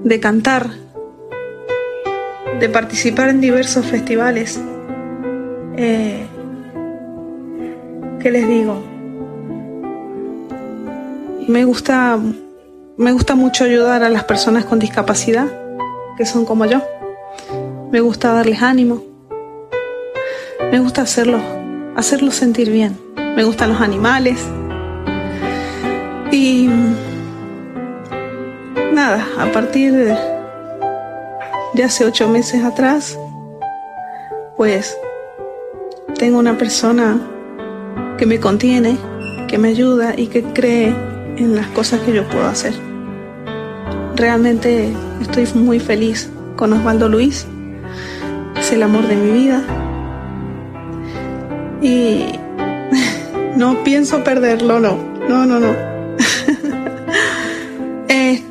de cantar, de participar en diversos festivales. Eh, ¿Qué les digo? Me gusta, me gusta mucho ayudar a las personas con discapacidad, que son como yo. Me gusta darles ánimo. Me gusta hacerlos, hacerlos sentir bien. Me gustan los animales. Y nada, a partir de, hace ocho meses atrás, pues tengo una persona que me contiene, que me ayuda y que cree en las cosas que yo puedo hacer. Realmente estoy muy feliz con Osvaldo Luis. Es el amor de mi vida. Y (laughs) no pienso perderlo, no. No, no, no.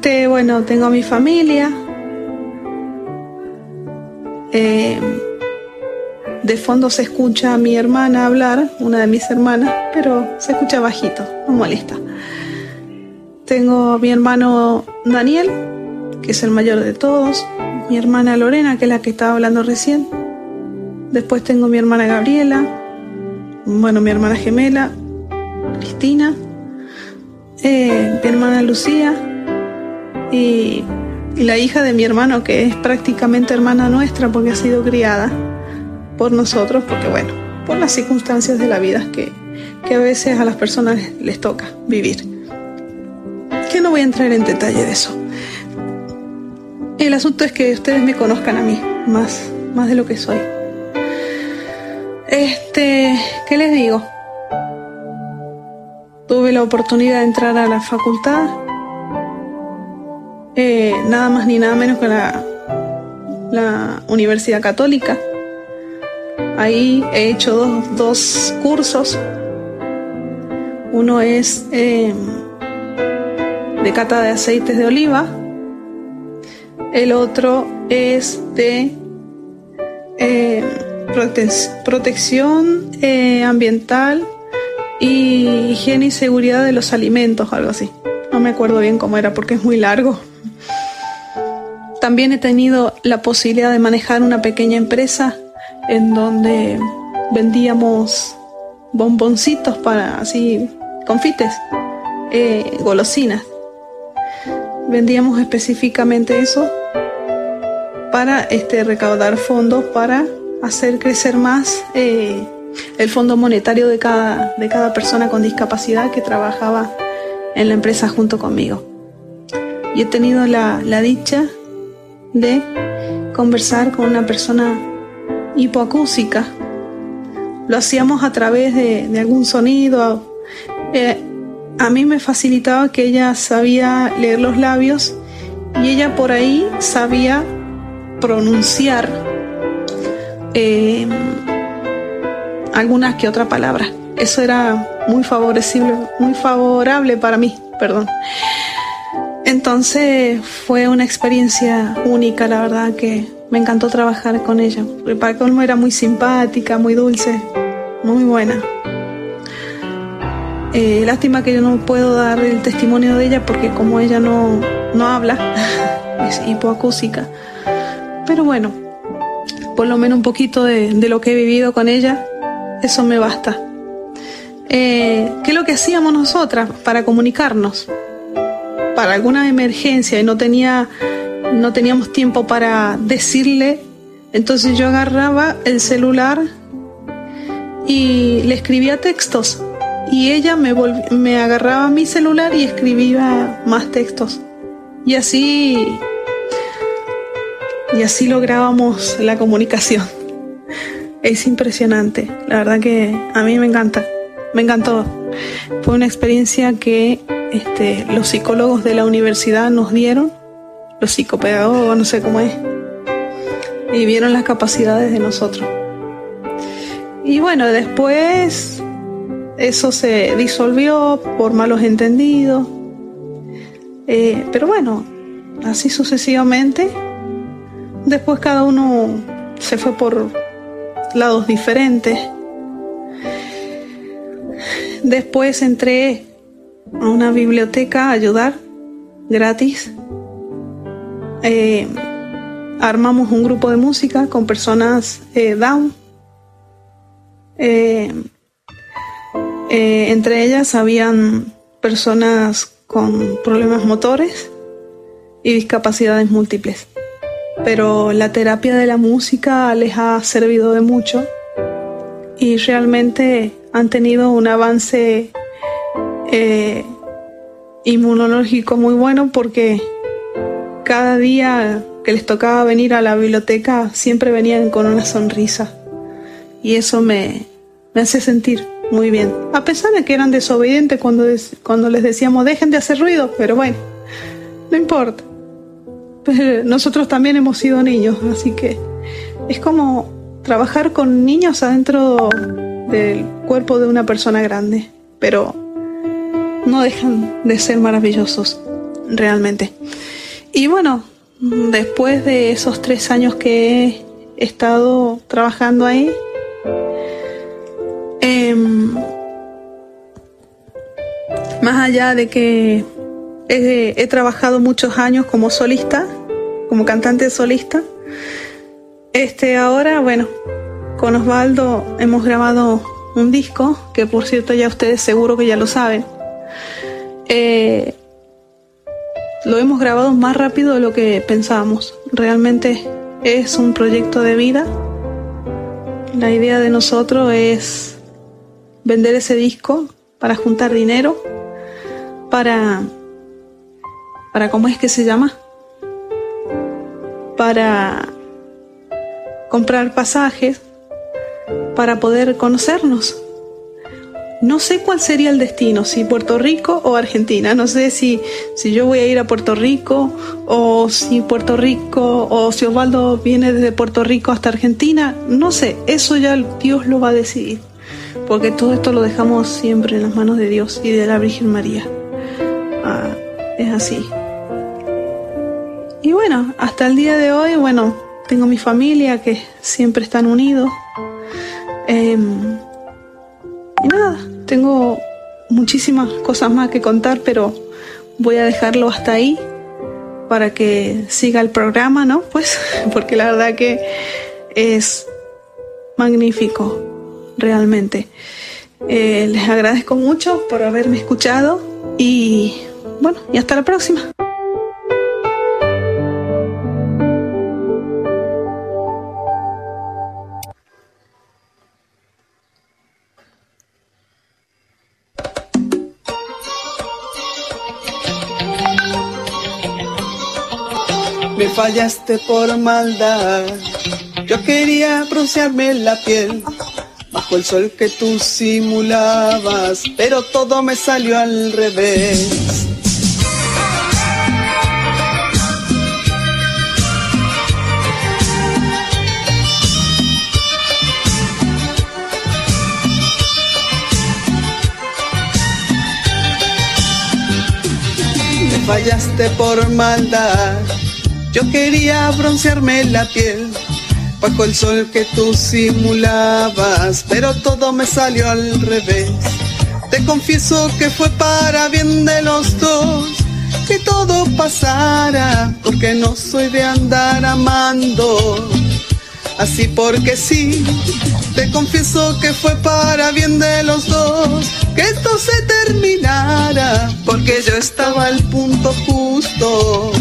Este, bueno, tengo a mi familia. Eh, de fondo se escucha a mi hermana hablar, una de mis hermanas, pero se escucha bajito, no molesta. Tengo a mi hermano Daniel, que es el mayor de todos, mi hermana Lorena, que es la que estaba hablando recién. Después tengo mi hermana Gabriela, bueno, mi hermana gemela, Cristina, eh, mi hermana Lucía y, la hija de mi hermano, que es prácticamente hermana nuestra porque ha sido criada por nosotros, porque bueno, por las circunstancias de la vida que, que a veces a las personas les, les toca vivir. Que no voy a entrar en detalle de eso. El asunto es que ustedes me conozcan a mí, más, más de lo que soy. Este, ¿qué les digo? Tuve la oportunidad de entrar a la facultad, eh, nada más ni nada menos que la, la Universidad Católica Ahí he hecho dos, dos cursos. Uno es eh, de cata de aceites de oliva. El otro es de eh, prote- protección ambiental y higiene y seguridad de los alimentos, algo así. No me acuerdo bien cómo era porque es muy largo. También he tenido la posibilidad de manejar una pequeña empresa en donde vendíamos bomboncitos para así confites, eh, golosinas. Vendíamos específicamente eso para este, recaudar fondos para hacer crecer más eh, el fondo monetario de cada, de cada persona con discapacidad que trabajaba en la empresa junto conmigo. Y he tenido la, la dicha de conversar con una persona hipoacúsica. Lo hacíamos a través de, algún sonido. Eh, a mí me facilitaba que ella sabía leer los labios y ella por ahí sabía pronunciar eh, algunas que otra palabra. Eso era muy favorecible, muy favorable para mí, perdón. Entonces fue una experiencia única, la verdad que me encantó trabajar con ella. Para colmo era muy simpática, muy dulce, muy buena. Eh, lástima que yo no puedo dar el testimonio de ella porque como ella no, no habla, (laughs) es hipoacústica. Pero bueno, por lo menos un poquito de, de lo que he vivido con ella, eso me basta. Eh, ¿Qué es lo que hacíamos nosotras para comunicarnos? Para alguna emergencia y no tenía, no teníamos tiempo para decirle, entonces yo agarraba el celular y le escribía textos y ella me, me agarraba mi celular y escribía más textos. Y así y así lográbamos la comunicación. Es impresionante, la verdad que a mí me encanta, me encantó. Fue una experiencia que este, los psicólogos de la universidad nos dieron, los psicopedagogos, no sé cómo es, y vieron las capacidades de nosotros. Y bueno, después eso se disolvió por malos entendidos, Eh, pero bueno, así sucesivamente. Después cada uno se fue por lados diferentes. Después entré a una biblioteca a ayudar gratis. Eh, armamos un grupo de música con personas eh, down. Eh, entre ellas habían personas con problemas motores y discapacidades múltiples. Pero la terapia de la música les ha servido de mucho y realmente han tenido un avance eh, inmunológico muy bueno porque cada día que les tocaba venir a la biblioteca siempre venían con una sonrisa y eso me, me hace sentir muy bien. A pesar de que eran desobedientes cuando, cuando les decíamos dejen de hacer ruido, pero bueno, no importa. Nosotros también hemos sido niños, así que es como trabajar con niños adentro del cuerpo de una persona grande, pero no dejan de ser maravillosos, realmente. Y bueno, después de esos tres años que he estado trabajando ahí, em, más allá de que he, he trabajado muchos años como solista, como cantante solista, este ahora, bueno, con Osvaldo hemos grabado un disco, que por cierto ya ustedes seguro que ya lo saben. Eh, lo hemos grabado más rápido de lo que pensábamos. Realmente es un proyecto de vida. La idea de nosotros es vender ese disco para juntar dinero, para, para ¿cómo es que se llama? Para comprar pasajes, para poder conocernos. no sé cuál sería el destino, si Puerto Rico o Argentina. No sé si, si yo voy a ir a Puerto Rico o si Puerto Rico o si Osvaldo viene desde Puerto Rico hasta Argentina. No sé, eso ya Dios lo va a decidir. Porque todo esto lo dejamos siempre en las manos de Dios y de la Virgen María. Ah, es así. Y bueno, hasta el día de hoy, bueno, tengo mi familia que siempre están unidos. Em, y nada, tengo muchísimas cosas más que contar, pero voy a dejarlo hasta ahí para que siga el programa, ¿no? Pues (laughs) porque la verdad que es magnífico, realmente. Eh, les agradezco mucho por haberme escuchado y bueno, y hasta la próxima. Fallaste por maldad. Yo quería broncearme la piel bajo el sol que tú simulabas, pero todo me salió al revés. Fallaste por maldad. Yo quería broncearme la piel bajo el sol que tú simulabas, pero todo me salió al revés. Te confieso que fue para bien de los dos que todo pasara, porque no soy de andar amando. Así porque sí, te confieso que fue para bien de los dos que esto se terminara, porque yo estaba al punto justo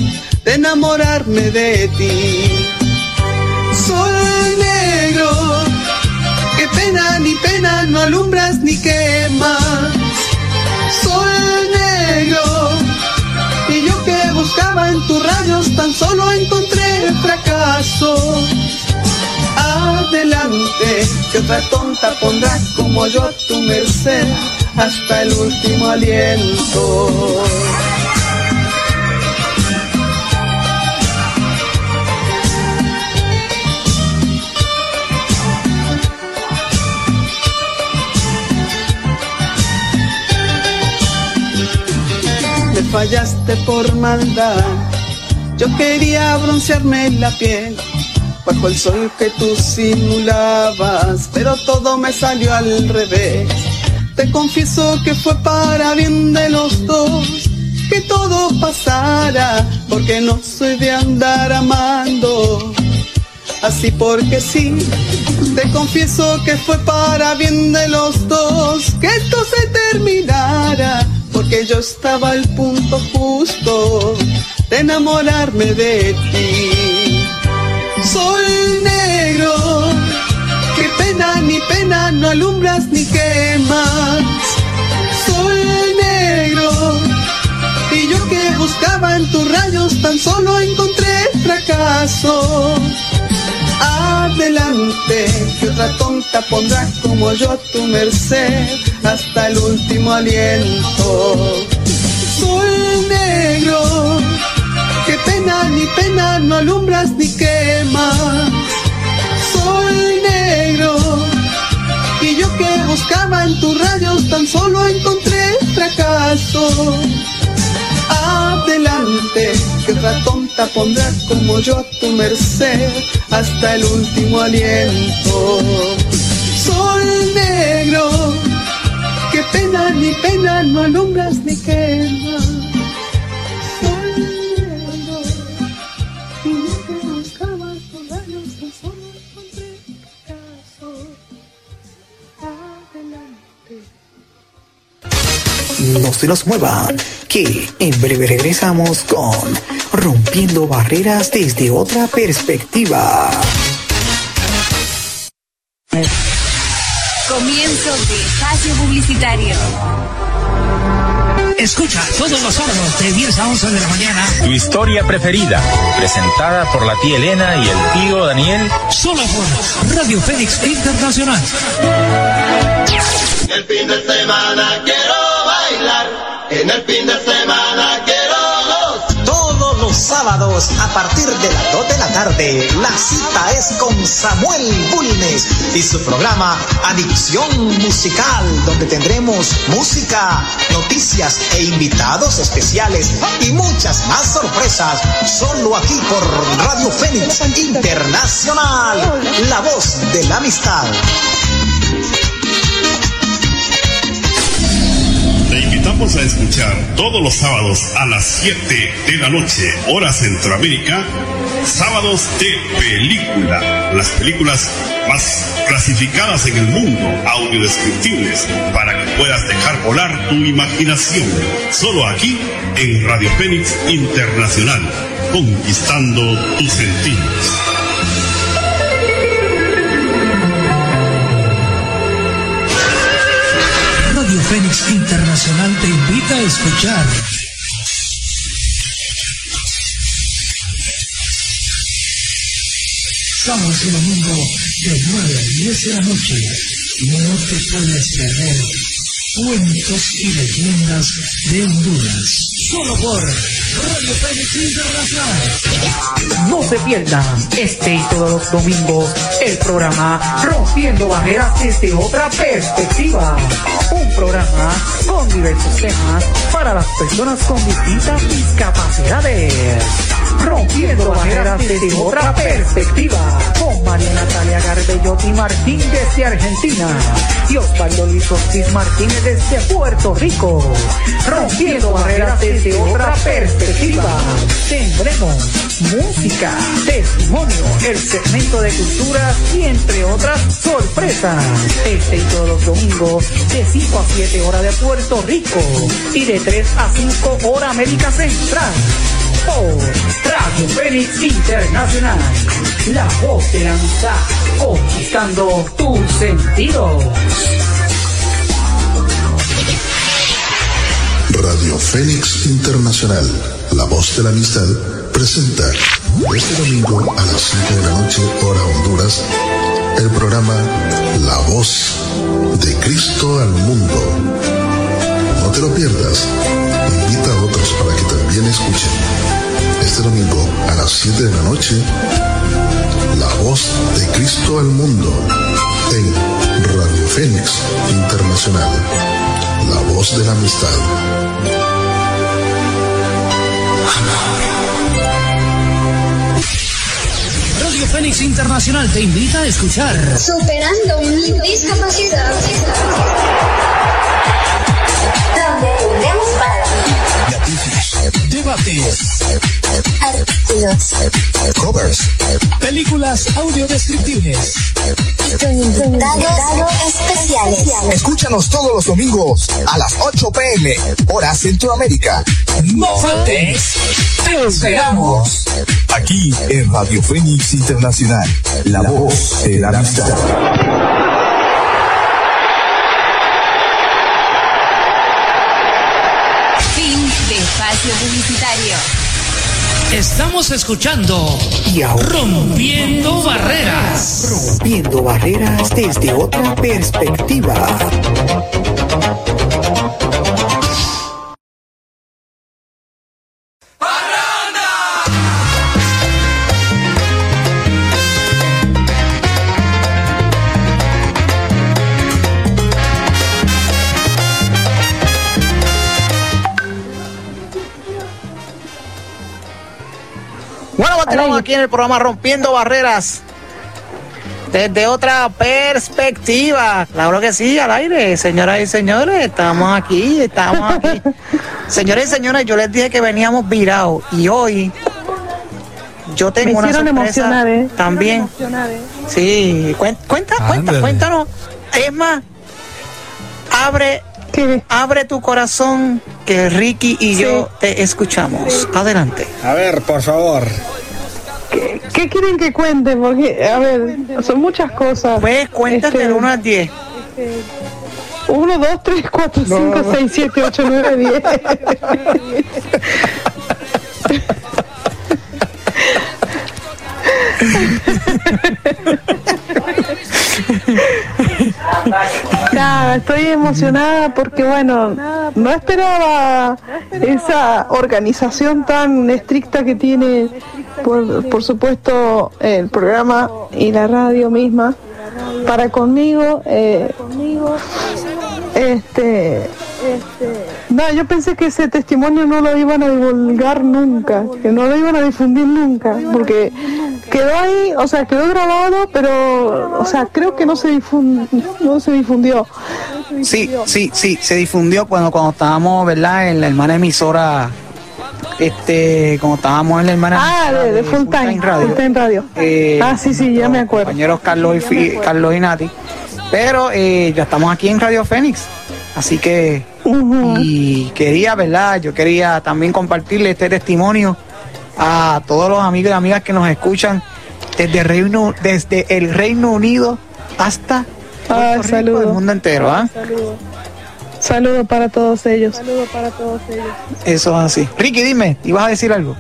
de enamorarme de ti. Sol negro, qué pena ni pena, no alumbras ni quemas. Sol negro, y yo que buscaba en tus rayos tan solo encontré fracaso. Adelante, que otra tonta pondrá como yo tu merced hasta el último aliento. Fallaste por maldad. Yo quería broncearme la piel bajo el sol que tú simulabas, pero todo me salió al revés. Te confieso que fue para bien de los dos que todo pasara, porque no soy de andar amando. Así porque sí, te confieso que fue para bien de los dos que esto se terminara, porque yo estaba al punto justo de enamorarme de ti. Sol negro, qué pena ni pena, no alumbras ni quemas. Sol negro, y yo que buscaba en tus rayos tan solo encontré fracaso. Adelante, que otra tonta pondrá como yo a tu merced hasta el último aliento. Sol negro, qué pena ni pena, no alumbras ni quemas. Sol negro, y yo que buscaba en tus rayos tan solo encontré fracaso. Adelante, que tonta pondrá como yo a tu merced hasta el último aliento. Sol negro, qué pena ni pena, no alumbras ni que. Adelante. No se nos muevan, que en breve regresamos con Rompiendo Barreras desde otra perspectiva. Comienzo de espacio publicitario. Escucha todos los sábados de 10 a 11 de la mañana. Tu historia preferida, presentada por la tía Elena y el tío Daniel. Solo por Radio Fénix Internacional. El fin de semana quiero bailar. En el fin de semana quiero. Todos los sábados a partir de las 2 de la tarde, la cita es con Samuel Bulnes y su programa Adicción Musical, donde tendremos música, noticias e invitados especiales y muchas más sorpresas, solo aquí por Radio Fénix Internacional, la voz de la amistad. Invitamos a escuchar todos los sábados a las 7 de la noche, hora Centroamérica, sábados de película. Las películas más clasificadas en el mundo, audiodescriptibles, para que puedas dejar volar tu imaginación. Solo aquí en Radio Fénix Internacional, conquistando tus sentidos. Internacional te invita a escuchar sábados y domingo de 9 a 10 de la noche. No te puedes perder cuentos y leyendas de Honduras. Solo por Radio Fénix Internacional. No se pierdan este y todos los domingos el programa Rompiendo Barreras desde otra perspectiva. Un programa con diversos temas para las personas con distintas discapacidades. Rompiendo barreras desde otra perspectiva. Con María Natalia Garbellotti Martín desde Argentina. Y Osvaldo Luis Ortiz Martínez desde Puerto Rico. Rompiendo barreras desde otra perspectiva. Tendremos música, testimonio, el segmento de cultura y entre otras sorpresas. Este y todos los domingos de 5 a 7 horas de Puerto Rico y de 3 a 5 hora América Central. Por Radio Fénix Internacional, la voz de la amistad, conquistando tus sentidos. Radio Fénix Internacional, la voz de la amistad, presenta este domingo a las 5 de la noche, hora Honduras, el programa La voz de Cristo al mundo. No te lo pierdas, invita a otros para que también escuchen. Este domingo a las 7 de la noche, La voz de Cristo al mundo en Radio Fénix Internacional, la voz de la amistad. Radio Fénix Internacional te invita a escuchar Superando mi discapacidad. Donde debates, artículos, covers, películas audiodescriptibles. invitados especiales. Escúchanos todos los domingos a las 8 pm, hora Centroamérica. No faltes, te esperamos. Aquí en Radio Fénix Internacional, la voz de la amistad. Publicitario. Estamos escuchando Y ahora, Rompiendo Barreras. rompiendo barreras desde otra perspectiva. Aquí en el programa Rompiendo Barreras. Desde otra perspectiva. Claro que sí, al aire. Señoras y señores, estamos aquí, estamos aquí. (laughs) Señores y señores, yo les dije que veníamos virados. Y hoy yo tengo Me una sorpresa emocionar, ¿eh? también. ¿eh? Sí, cuen- cuenta, cuenta, Ándale. cuéntanos. Es más, abre, abre tu corazón que Ricky y yo te escuchamos. Adelante. A ver, por favor. ¿Qué quieren que cuente? Porque, a ver, son muchas cosas. Pues cuéntate del 1 al 10. 1, 2, 3, 4, 5, 6, 7, 8, 9, 10. Nada, estoy emocionada porque, bueno, no esperaba esa organización tan estricta que tiene, por, por supuesto, el programa y la radio misma para conmigo. Eh, este, no, yo pensé que ese testimonio no lo iban a divulgar nunca, que no lo iban a difundir nunca, porque quedó ahí, o sea, quedó grabado, pero, o sea, creo que no se difundió, no se difundió. Sí, sí, sí, se difundió cuando, cuando estábamos, ¿verdad? En la hermana emisora, este, cuando estábamos en la hermana Ah, de, de Full Time, Radio. Full Time Radio. Eh, ah, sí, sí, ya me acuerdo. compañeros Carlos y, Carlos y Nati. Pero eh, ya estamos aquí en Radio Fénix. Así que, y quería, ¿verdad? Yo quería también compartirle este testimonio a todos los amigos y amigas que nos escuchan desde, Reino, desde el Reino Unido hasta Ah, Rico, el saludos. mundo entero, ¿ah? Saludos para todos ellos. Saludos para todos ellos. Eso es así. Ricky, dime, ¿ibas a decir algo?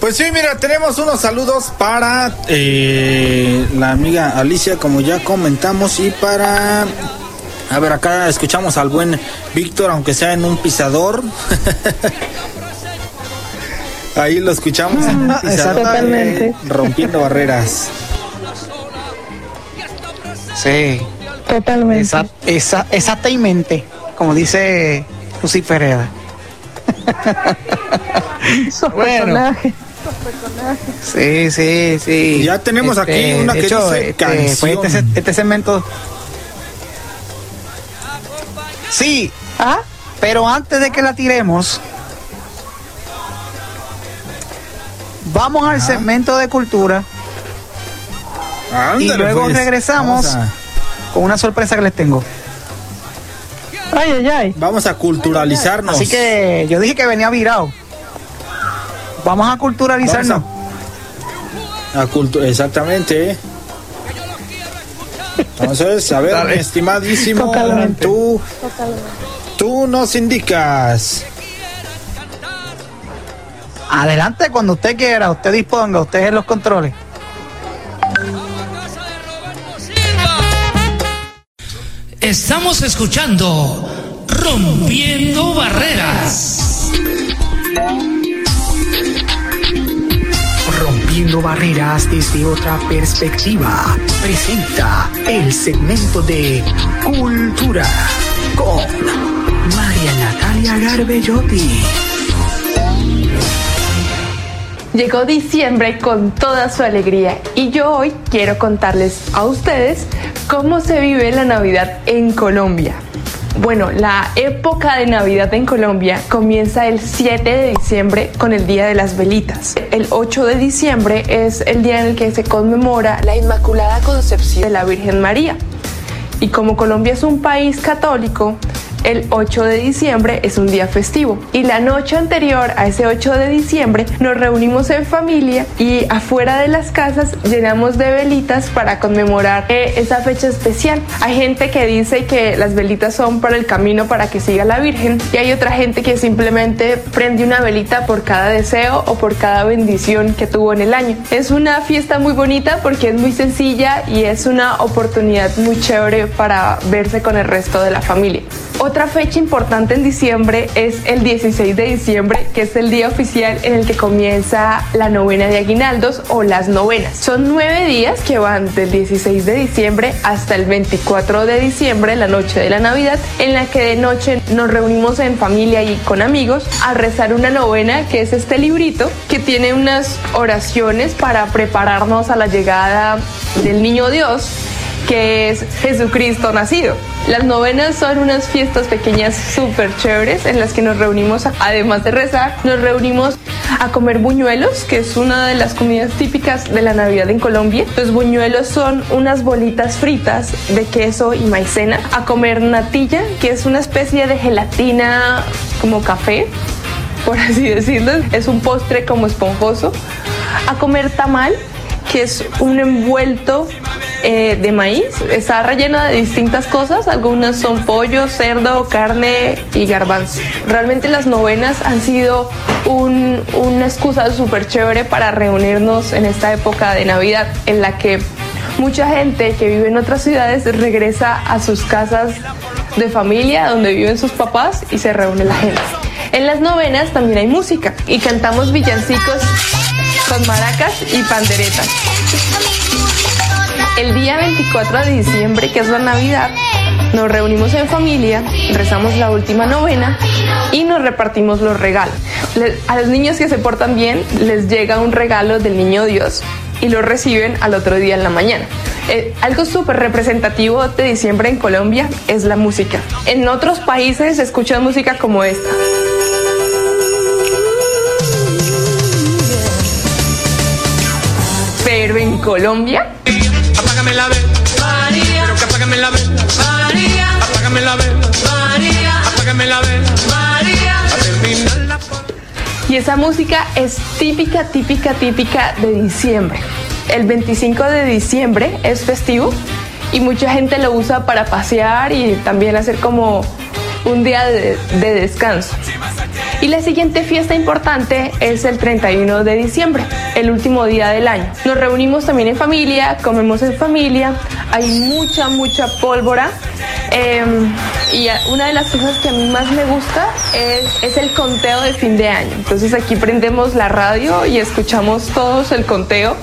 Pues sí, mira, tenemos unos saludos para eh, la amiga Alicia, como ya comentamos, y para... A ver, acá escuchamos al buen Víctor, aunque sea en un pisador. (laughs) Ahí lo escuchamos en un pisador, Totalmente. eh, rompiendo barreras. Sí. Totalmente. Esa, esa, exactamente, como dice Lucy Ferreira. Esos (laughs) Bueno. personajes. Sí, sí, sí. Ya tenemos aquí una de que hecho, dice este, pues este, este segmento. Sí. ¿Ah? Pero antes de que la tiremos, vamos al segmento de cultura. y luego pues. regresamos a- con una sorpresa que les tengo. Ay, ay, ay. Vamos a culturalizarnos. Así que yo dije que venía virado. Vamos a culturalizarnos. A cultu- exactamente. Entonces, a ver, Dale. estimadísimo, Totalmente. tú, tú nos indicas. Adelante cuando usted quiera, usted disponga, usted en los controles. Estamos escuchando Rompiendo Barreras. Barreras desde otra perspectiva. Presenta el segmento de Cultura con María Natalia Garbellotti. Llegó diciembre con toda su alegría y yo hoy quiero contarles a ustedes cómo se vive la Navidad en Colombia. Bueno, la época de Navidad en Colombia comienza el 7 de diciembre con el Día de las Velitas. El 8 de diciembre es el día en el que se conmemora la Inmaculada Concepción de la Virgen María. Y como Colombia es un país católico, el 8 de diciembre es un día festivo. Y la noche anterior a ese 8 de diciembre nos reunimos en familia y afuera de las casas llenamos de velitas para conmemorar eh, esa fecha especial. Hay gente que dice que las velitas son para el camino para que siga la Virgen y hay otra gente que simplemente prende una velita por cada deseo o por cada bendición que tuvo en el año. Es una fiesta muy bonita porque es muy sencilla y es una oportunidad muy chévere para verse con el resto de la familia. Otra fecha importante en diciembre es el 16 de diciembre, que es el día oficial en el que comienza la novena de aguinaldos o las novenas. Son nueve días que van del 16 de diciembre hasta el 24 de diciembre, la noche de la Navidad, en la que de noche nos reunimos en familia y con amigos a rezar una novena, que es este librito, que tiene unas oraciones para prepararnos a la llegada del niño Dios que es Jesucristo nacido. Las novenas son unas fiestas pequeñas súper chéveres en las que nos reunimos, además de rezar, nos reunimos a comer buñuelos, que es una de las comidas típicas de la Navidad en Colombia. Los buñuelos son unas bolitas fritas de queso y maicena, a comer natilla, que es una especie de gelatina como café, por así decirlo, es un postre como esponjoso, a comer tamal, que es un envuelto eh, de maíz. Está relleno de distintas cosas. Algunas son pollo, cerdo, carne y garbanzo. Realmente las novenas han sido un- una excusa súper chévere para reunirnos en esta época de Navidad en la que mucha gente que vive en otras ciudades regresa a sus casas de familia donde viven sus papás y se reúne la gente. En las novenas también hay música y cantamos villancicos con maracas y panderetas. El día 24 de diciembre, que es la Navidad, nos reunimos en familia, rezamos la última novena y nos repartimos los regalos. A los niños que se portan bien les llega un regalo del niño Dios y lo reciben al otro día en la mañana. Eh, algo súper representativo de diciembre en Colombia es la música. En otros países se música como esta. Pero en Colombia Apágame la vela, María. Pero que apágame la vela, María. Apágame la vela, María. Apágame la vela, María. A terminar la Y esa música es típica, típica, típica de diciembre. El 25 de diciembre es festivo y mucha gente lo usa para pasear y también hacer como un día de, de descanso. Y la siguiente fiesta importante es el 31 de diciembre, el último día del año. Nos reunimos también en familia, comemos en familia, hay mucha, mucha pólvora. eh, y una de las cosas que a mí más me gusta es, es el conteo de fin de año. Entonces aquí prendemos la radio y escuchamos todos el conteo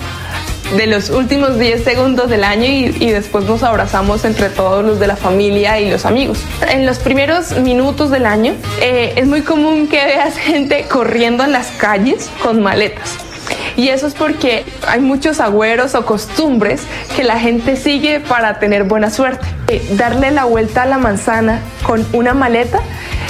de los últimos 10 segundos del año y, después nos abrazamos entre todos los de la familia y los amigos. En los primeros minutos del año eh, es muy común que veas (laughs) gente corriendo en las calles con maletas. Y eso es porque hay muchos agüeros o costumbres que la gente sigue para tener buena suerte. Eh, darle la vuelta a la manzana con una maleta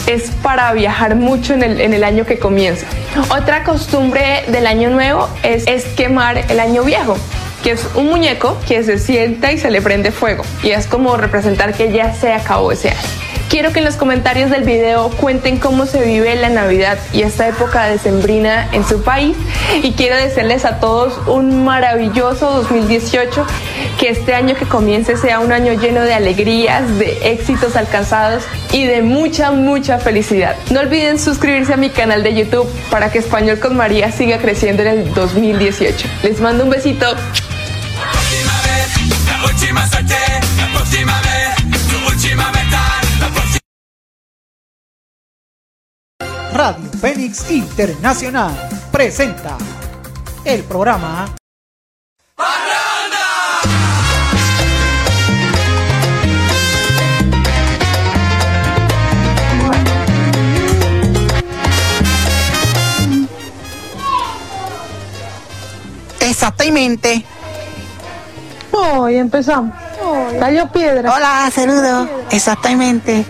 es para viajar mucho en el, en el año que comienza. Otra costumbre del año nuevo es, es quemar el año viejo que es un muñeco que se sienta y se le prende fuego y es como representar que ya se acabó ese año. Quiero que en los comentarios del video cuenten cómo se vive la Navidad y esta época decembrina en su país y quiero desearles a todos un maravilloso 2018, que este año que comience sea un año lleno de alegrías, de éxitos alcanzados y de mucha, mucha felicidad. No olviden suscribirse a mi canal de YouTube para que Español con María siga creciendo en el 2018. Les mando un besito. La última próxima Radio Fénix Internacional presenta el programa Exactamente. Hoy empezamos. Cayó piedra. Hola, saludo. Exactamente.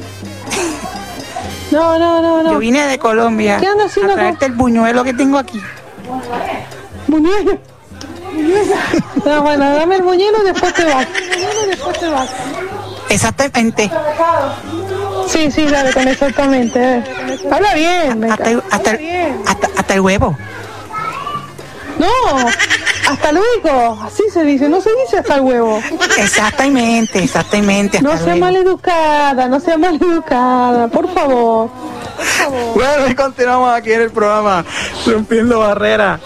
No, no, no, no. Yo vine de Colombia ¿Qué anda haciendo a acá? traerte el buñuelo que tengo aquí. Buñuelo. No, (laughs) bueno, dame el buñuelo y después te vas. después te vas. Exactamente. Sí, sí, dale, con exactamente. eh. Habla bien. Hasta, hasta, hasta, hasta el huevo. No, hasta luego. Así se dice, no se dice hasta el huevo. Exactamente, exactamente. No sea maleducada, no sea maleducada, por favor. Bueno, y continuamos aquí en el programa Rompiendo Barreras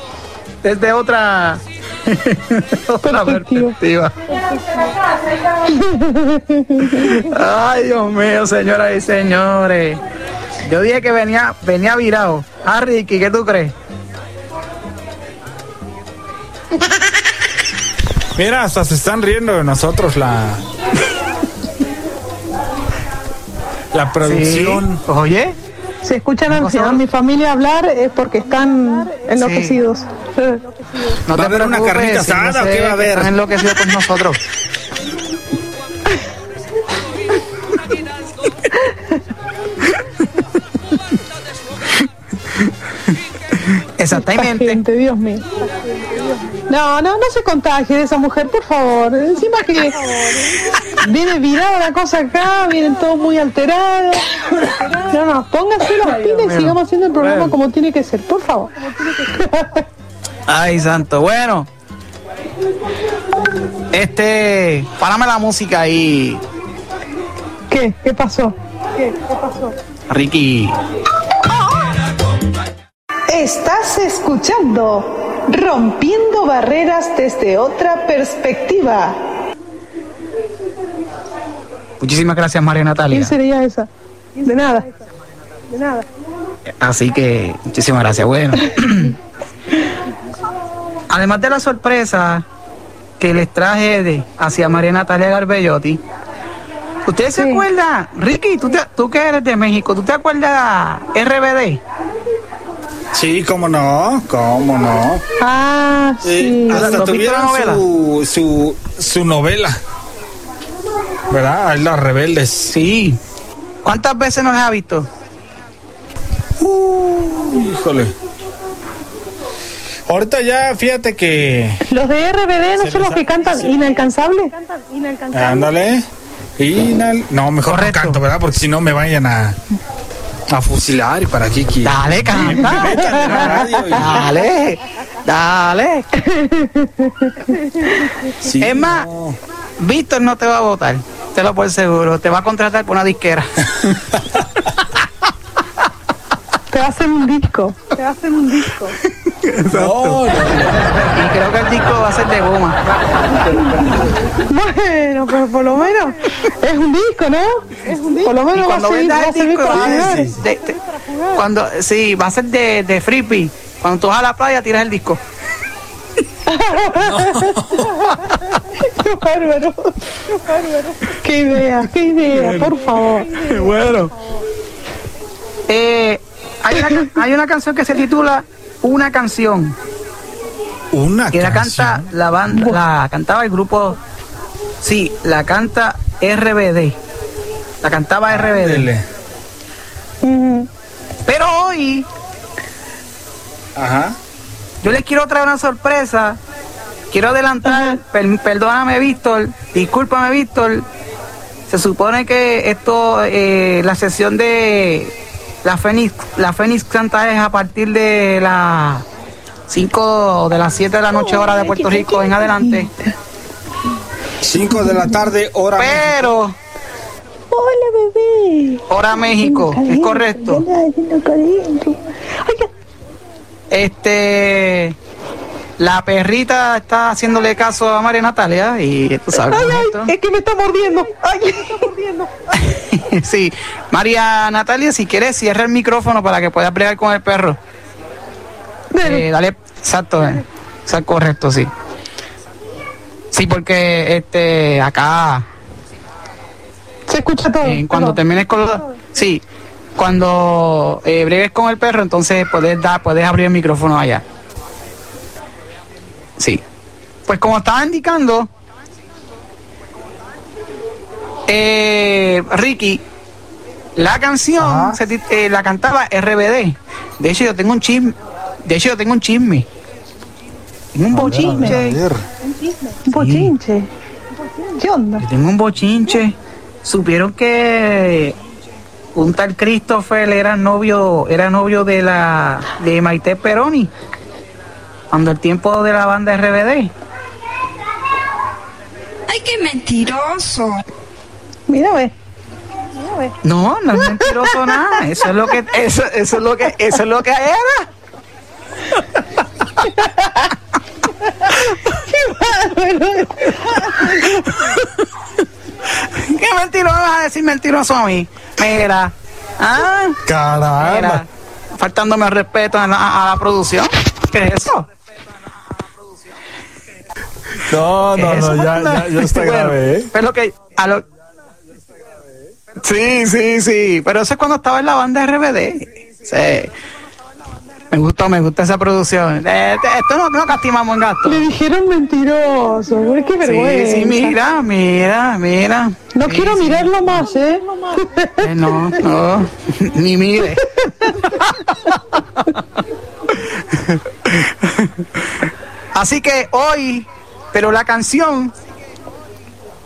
desde otra, (laughs) otra perspectiva. Ay, Dios mío, señoras y señores. Yo dije que venía, venía virado. Ah, Ricky, ¿qué tú crees? Mira, hasta se están riendo de nosotros la. La producción. Oye. Si escuchan a, a mi familia hablar es porque están enloquecidos. No ¿Va a haber una carnita si asada o qué va a que haber? Están enloquecidos con nosotros. Exactamente. Gente, Dios mío. No, no, no se contagie de esa mujer, por favor. Encima que viene virada la cosa acá, vienen todos muy alterados. No, no, pónganse los pilas y sigamos haciendo el programa como tiene que ser, por favor. Ay, santo. Bueno. Este, párame la música ahí, ¿Qué? ¿Qué pasó? ¿Qué? ¿Qué pasó? Ricky. Estás escuchando Rompiendo Barreras desde otra perspectiva. Muchísimas gracias, María ¿Quién Natalia. sería esa? De nada. De nada. Así que, muchísimas gracias. Bueno. (coughs) Además de la sorpresa que les traje de, hacia María Natalia Garbellotti, ¿ustedes se acuerdan? Ricky, ¿tú, te- tú que eres de México, ¿tú te acuerdas RBD? Sí, cómo no, cómo no. Ah, sí. Hasta ¿Has visto la tuvieron su, su, su novela. ¿Verdad? Las rebeldes. Sí. ¿Cuántas veces nos ha visto? Híjole. Ahorita ya, fíjate que. Los de RBD no son los que cantan inalcanzable. Ándale. Inal- No, mejor no canto, ¿verdad? Porque si no me vayan a. A fusilar y para Kiki. Dale, canta. (laughs) Dale, dale. es más, Víctor no te va a votar. Te lo por seguro. Te va a contratar por una disquera. (laughs) Te va a hacer un disco. Te va a hacer un disco. Exacto. Y creo que el disco va a ser de goma. Bueno, pero por lo menos es un disco, ¿no? Es un disco. Por lo menos va a va servir disco, para jugar. ser de- de- cuando, sí, va a ser de, de freebie. Cuando tú vas a la playa, tiras el disco. Qué (laughs) bárbaro. Qué bárbaro. Qué idea, qué idea, por favor. bueno. Eh, hay, una, hay una canción que se titula Una canción. Una que la canta la banda, la cantaba el grupo, sí, la canta RBD. La cantaba RBD. Pero hoy, Ajá. yo les quiero traer una sorpresa. Quiero adelantar, per- perdóname Víctor, discúlpame Víctor. Se supone que esto, eh, la sesión de la Fénix, la Fénix Santa es a partir de las 5 de las 7 de la noche hora de Puerto Rico en adelante. 5 de la tarde, hora. Pero, Hola, bebé. hora México, es correcto. Este, la perrita está haciéndole caso a María Natalia y tú sabes. Ay, ay, es que me está mordiendo. Ay, me está mordiendo. (laughs) sí, María Natalia, si quieres, cierra el micrófono para que puedas bregar con el perro. Eh, dale, exacto, eh, correcto, sí. Sí, porque este acá Se escucha todo. eh, cuando termines con los, sí, cuando eh, bregues con el perro, entonces puedes dar, puedes abrir el micrófono allá. Sí. Pues como estaba indicando, eh, Ricky, la canción se eh, la cantaba RBD. De hecho, yo tengo un chisme. De hecho, yo tengo un chisme. Tengo un bochinche. Un bochinche. ¿Qué onda? Yo tengo un bochinche. Supieron que un tal Christopher era novio, era novio de la de Maite Peroni. Cuando el tiempo de la banda RBD. Ay, qué mentiroso. Mira, ve. Mira, ve. No, no es mentiroso (laughs) nada. Eso es lo que, eso, eso es lo que, eso es lo que era. ¿Qué mentiroso vas a decir mentiroso a mí? Mira. Ah, Caramba. mira. Faltándome el respeto a la, a la producción. ¿Qué es eso? No, no, no, ya, ya, ya está Bueno, grave, ¿eh? Pero que a lo... Sí, sí, sí. Pero eso es cuando estaba en la banda RBD. Sí. Me gustó, me gusta esa producción. Eh, esto no, no castimamos en gasto. Le dijeron mentiroso. güey, Qué vergüenza. Sí, sí, mira, mira, mira. No Sí, quiero sí. mirarlo más, ¿eh? Eh, no, no, (laughs) ni mire. (laughs) Así que hoy, pero la canción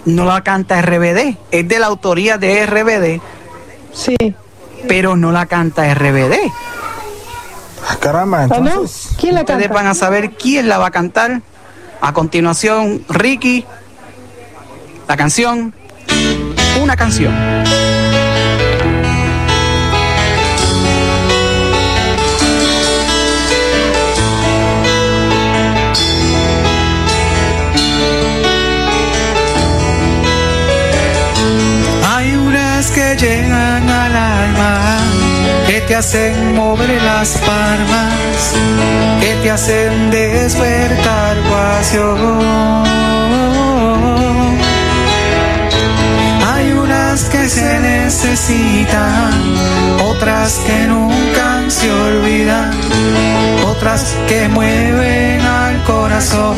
no la canta RBD, es de la autoría de RBD. Sí. Pero no la canta RBD. Ah, Caramba, ¿Ah, no? entonces. ¿Quién la Ustedes canta? van a saber quién la va a cantar. A continuación, Ricky, la canción, una canción. Te hacen mover las palmas, que te hacen despertar pasión. Hay unas que se necesitan, otras que nunca se olvidan, otras que mueven al corazón.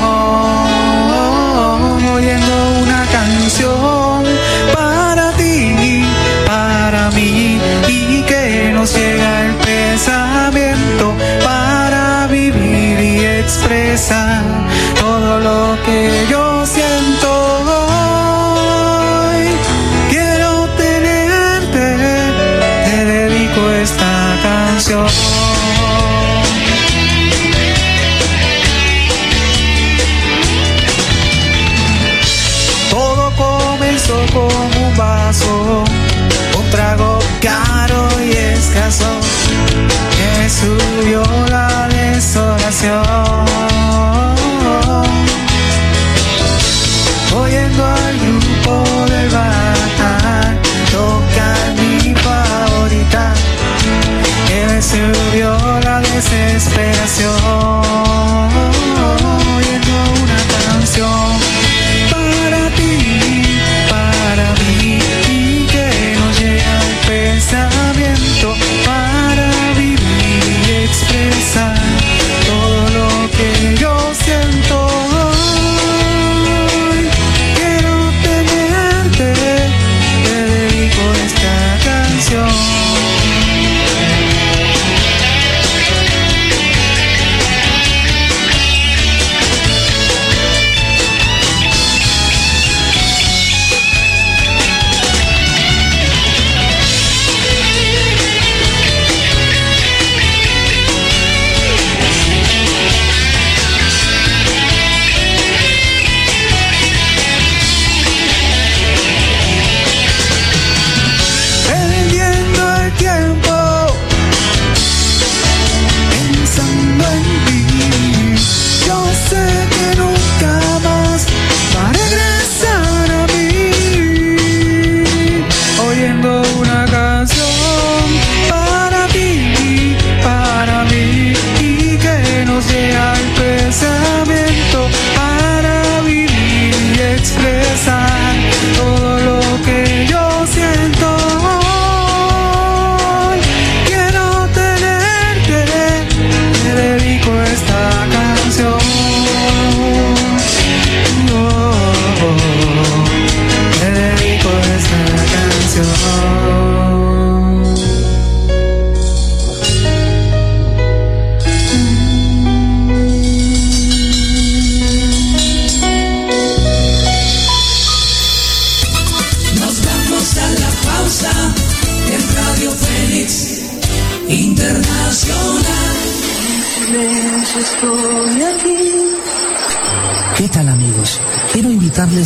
Oyendo una canción pensamiento para vivir y expresar todo lo que yo subió la desolación. Oyendo al grupo del bar, toca mi favorita, me subió la desesperación.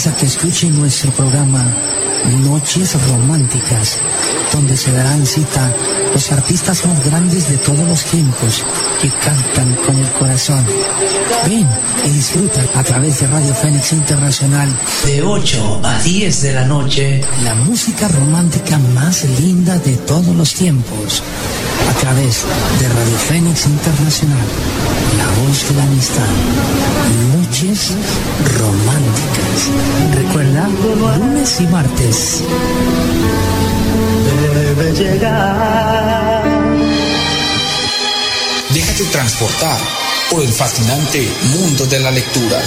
Invitarles a que escuchen nuestro programa Noches Románticas, donde se darán cita los artistas más grandes de todos los tiempos que cantan con el corazón. Ven y disfruta a través de Radio Fénix Internacional. De 8 a 10 de la noche. La música romántica más linda de todos los tiempos a través de Radio Fénix Internacional, la voz de la amistad. Noches románticas. Recuerda, lunes y martes. Debe llegar. Déjate transportar por el fascinante mundo de la lectura.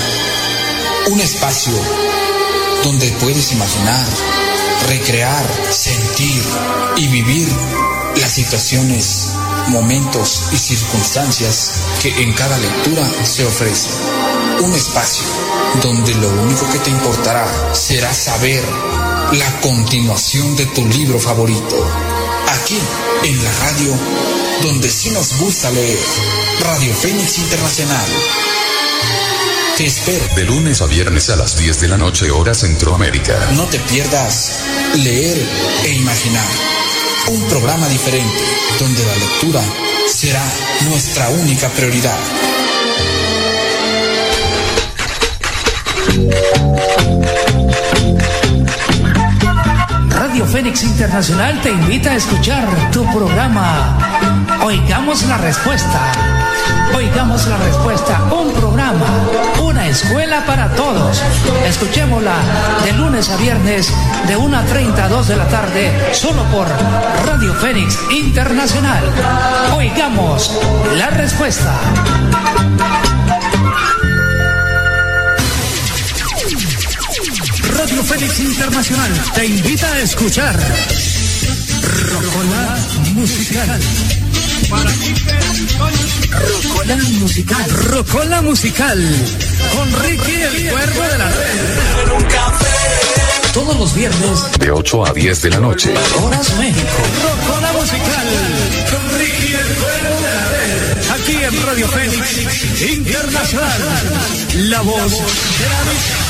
Un espacio donde puedes imaginar, recrear, sentir y vivir las situaciones, momentos y circunstancias que en cada lectura se ofrecen. Un espacio donde lo único que te importará será saber la continuación de tu libro favorito. Aquí, en la radio, donde sí nos gusta leer. Radio Fénix Internacional. Te espero. De lunes a viernes a las 10 de la noche, hora Centroamérica. No te pierdas leer e imaginar. Un programa diferente donde la lectura será nuestra única prioridad. Radio Fénix Internacional te invita a escuchar tu programa. Oigamos la respuesta. Oigamos la respuesta. Un programa, una escuela para todos. Escuchémosla de lunes a viernes de 1.30 a 2 de la tarde, solo por Radio Fénix Internacional. Oigamos la respuesta. Radio Fénix Internacional te invita a escuchar Rocola Musical. Rocola Musical. Rocola Musical. Con Ricky el Cuervo de la Red. Todos los viernes, De 8 a 10 de la noche. Horas México. Rocola Musical. Con Ricky el Cuervo de la Red. Aquí en Radio Fénix Internacional. La voz de la.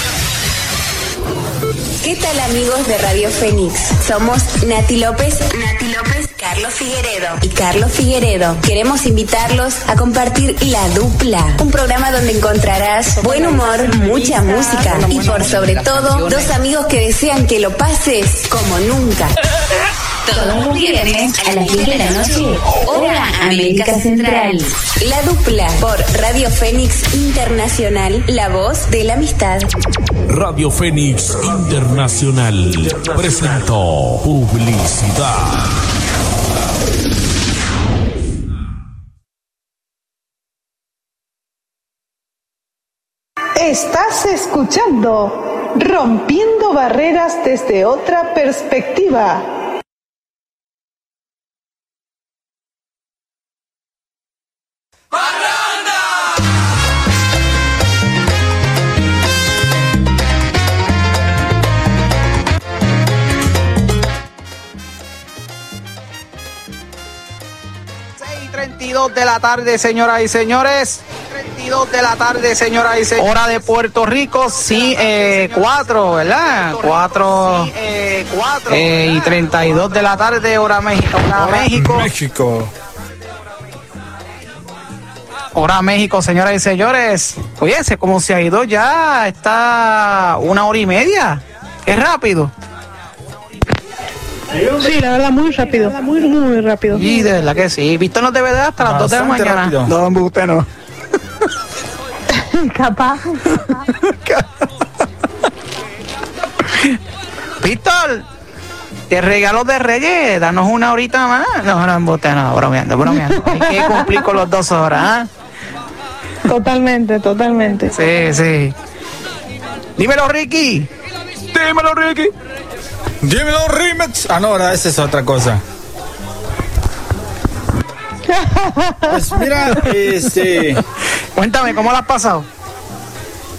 ¿Qué tal amigos de Radio Fénix? Somos Nati López, Nati López, Carlos Figueredo y Carlos Figueredo. Queremos invitarlos a compartir La Dupla, un programa donde encontrarás buen humor, mucha música y por sobre todo dos amigos que desean que lo pases como nunca. Todos los viernes a las 10 de la noche, hora América Central. La dupla por Radio Fénix Internacional, la voz de la amistad. Radio Fénix Internacional presentó publicidad. Estás escuchando Rompiendo Barreras desde otra perspectiva. y 32 de la tarde, señoras y señores. 32 de la tarde, señoras y señores. Hora de Puerto Rico, sí, eh, 4, ¿verdad? 4 eh, y 32 de la tarde, hora México. Hora México. México. Hora México, señoras y señores. Oye, ese como se ha ido ya, está una hora y media. Es rápido. Sí, la verdad, muy rápido. Muy, muy rápido. Y de verdad que sí. Visto no debe dar hasta las 2 de la mañana. rápido. No, usted no. (laughs) Capaz. Víctor, te regalo de Reyes, danos una horita más. No, no, embuste, no, bromeando, bromeando. Hay que cumplir con las dos horas, ¿ah? Totalmente, totalmente. Sí, sí. Dímelo, Ricky. Dímelo, Ricky. Dímelo, remix. Ah, no, ahora esa es otra cosa. Pues mira, este. Cuéntame, ¿cómo la has pasado?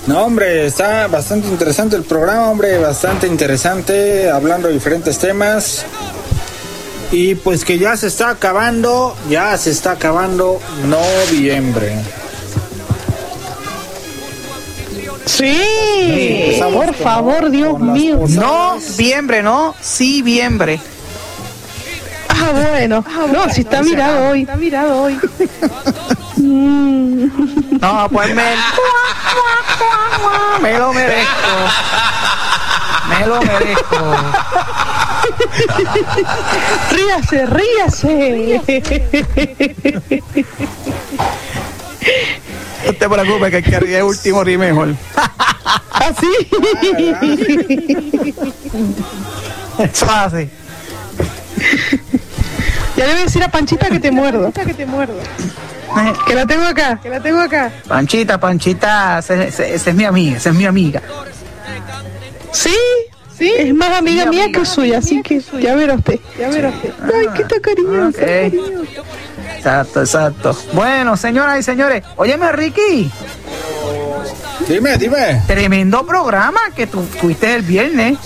No, hombre, está bastante interesante el programa, hombre, bastante interesante, hablando de diferentes temas. Y pues que ya se está acabando, ya se está acabando noviembre. Sí, por con- favor, Dios con mío. Noviembre, no, sí, viembre. Ah, bueno. No, si está mirado hoy. Está mirado hoy. Mm. No, pues me, me lo merezco. Me lo merezco. Ríase, ríase. No te preocupes que el que ríe es último ríe mejor. Así. Eso hace. Ya le voy a decir a Panchita que te muerdo. Que te muerdo. Que la tengo acá, que la tengo acá. Panchita, Panchita, esa es mi amiga, esa es mi amiga. Sí, sí. Es más amiga mía que suya, así que ya verá usted. Ya verá usted. Ay, qué está cariñosa. Ok. Exacto, exacto. Bueno, señoras y señores, óyeme, Ricky. Dime, dime. Tremendo programa que tú tuviste el viernes.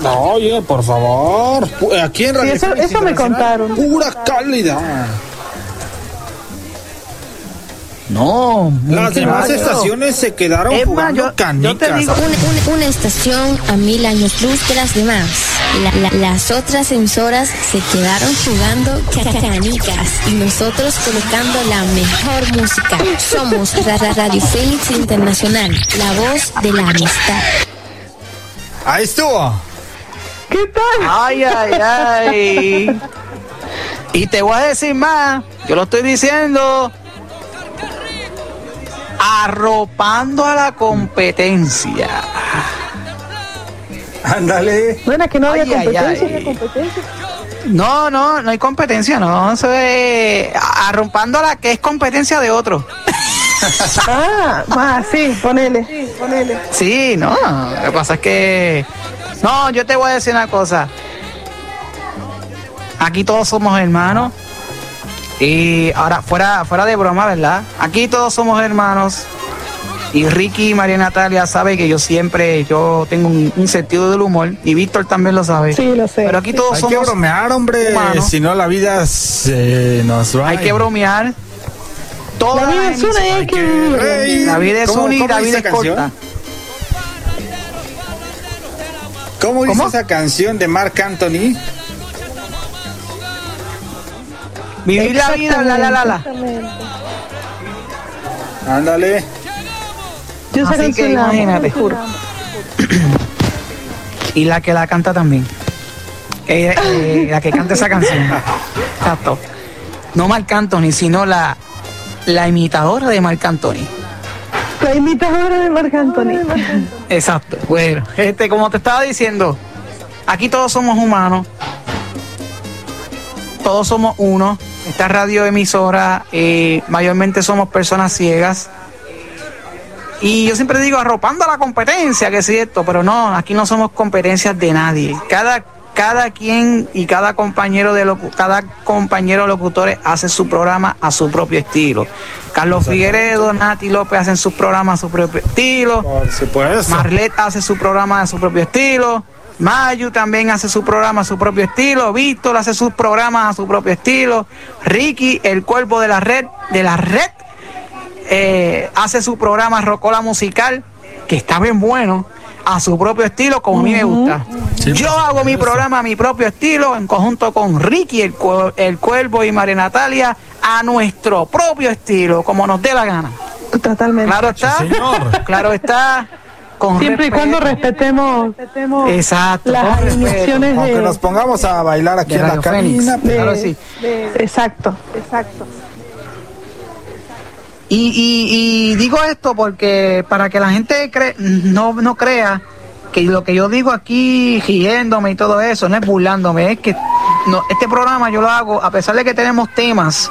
No, oye, por favor. pu- Aquí en Sí, Radio eso, me contaron. Pura calidad. No, Las demás estaciones se quedaron jugando yo- yo canicas. te digo- Una, una estación a mil años luz de las demás. La- la- las otras emisoras se quedaron jugando ca- ca- canicas y nosotros colocando la mejor música. Somos Ra- Ra- Radio Fénix Internacional, la voz de la amistad. Ahí estuvo. ¿Qué tal? Ay, ay, ay. Y te voy a decir más, yo lo estoy diciendo. Arropando a la competencia. Ándale. Bueno, es que no había Ay, competencia, ay. no competencia. No, no, no hay competencia, no. Eso es arrompando a la que es competencia de otro. Ah, ah, sí, ponele. Sí, ponele. Sí, no. Lo que pasa es que. No, yo te voy a decir una cosa. Aquí todos somos hermanos. Y ahora, fuera, fuera de broma, ¿verdad? Aquí todos somos hermanos. Y Ricky y María Natalia sabe que yo siempre, yo tengo un, un sentido del humor. Y Víctor también lo sabe. Sí, lo sé. Pero aquí todos Hay somos que bromear, hombre. humanos. Si no, la vida se nos va. Hay que bromear. Toda La vida es una hay La vida es ¿cómo- una y la vida es canción? corta. ¿Cómo dice ¿Cómo? esa canción de Mark Anthony? Vivir la vida, la, la, la, la. Ándale. Yo Así que imagínate. te juro. Y la que la canta también. Eh, eh, la que canta esa canción. Exacto. No Marc Anthony, sino la, la imitadora de Marc Anthony. La imitadora de Marc Anthony. Exacto. Bueno, este, como te estaba diciendo, aquí todos somos humanos. Todos somos uno. Esta radioemisora, eh, mayormente somos personas ciegas. Y yo siempre digo, arropando a la competencia, que es cierto, pero no, aquí no somos competencias de nadie. Cada, cada quien y cada compañero de locu- cada compañero locutores hace su programa a su propio estilo. Carlos Figueredo, Nati López hacen sus programas a su propio estilo. Por supuesto. Marlet hace su programa a su propio estilo. Mayu también hace su programa a su propio estilo. Víctor hace sus programas a su propio estilo. Ricky, el cuerpo de la red, de la red, eh, hace su programa Rocola Musical, que está bien bueno, a su propio estilo, como a mí me gusta. Yo hago mi programa a mi propio estilo, en conjunto con Ricky, el, Cuer- el Cuervo y María Natalia, a nuestro propio estilo, como nos dé la gana. Totalmente. Claro está. Claro está. Con Siempre y cuando respetemos, Exacto, las con respeto. emisiones Aunque de, nos pongamos a bailar aquí en la cabina. Claro, sí. exacto, exacto. Y, digo esto porque para que la gente cre- no, no crea que lo que yo digo aquí, riéndome y todo eso, no es burlándome, es que este programa yo lo hago, a pesar de que tenemos temas,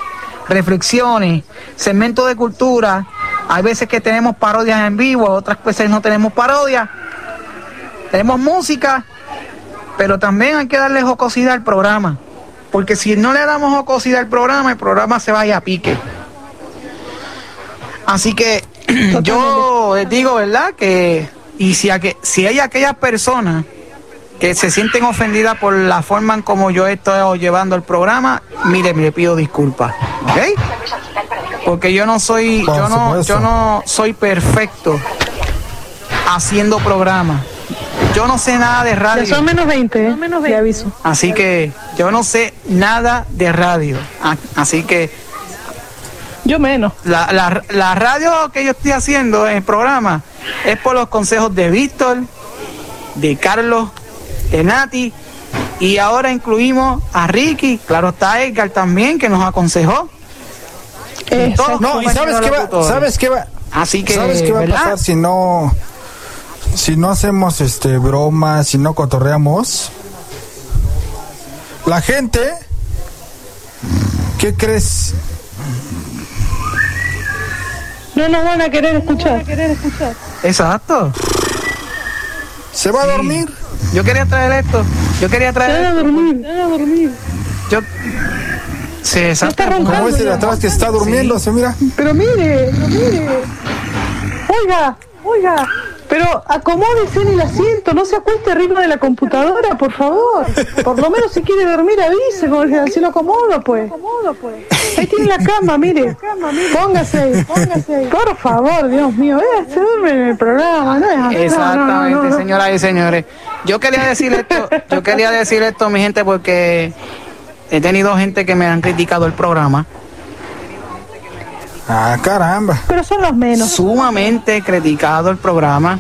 reflexiones, segmentos de cultura, hay veces que tenemos parodias en vivo, otras veces no tenemos parodias, tenemos música, pero también hay que darle jocosidad al programa, porque si no le damos jocosidad al programa, el programa se vaya a pique. Así que yo les digo, ¿verdad? Que y si, aqu- si hay aquellas personas que se sienten ofendidas por la forma en como yo estoy llevando el programa, mire, me pido disculpas, ¿ok? Porque yo no soy, yo no, yo no soy perfecto haciendo programas. Yo no sé nada de Ya radio. son menos 20, ¿eh? Te aviso. Así que yo no sé nada de radio. Ah, Así que Yo menos. la, la, la radio que yo estoy haciendo en el programa es por los consejos de Víctor, de Carlos, de Nati y ahora incluimos a Ricky, claro está Edgar también que nos aconsejó. Todos los No, y sabes qué va, sabes qué va, Así que, ¿Sabes qué va a pasar si no si no hacemos este bromas, si no cotorreamos? La gente ¿Qué crees? No nos van a querer escuchar. Exacto. ¿Se va a dormir? Yo quería traer esto. Yo quería Se van a traer esto. dormir, se van a dormir. Yo Sí, exacto. Como ese de atrás que está durmiendo, se mira. Pero mire, pero mire. Oiga, oiga. Pero acomódese en el asiento, no se acueste arriba de la computadora, por favor. Por lo menos si quiere dormir avise, como que así lo acomodo, pues. Ahí tiene la cama, mire. Póngase ahí, póngase ahí. Por favor, Dios mío, eh, se duerme en el programa, no es. Exactamente, no, no. señoras y señores. Yo quería decir esto, yo quería decir esto, mi gente, porque he tenido gente que me han criticado el programa. Ah, caramba. Pero son los menos. Sumamente criticado el programa.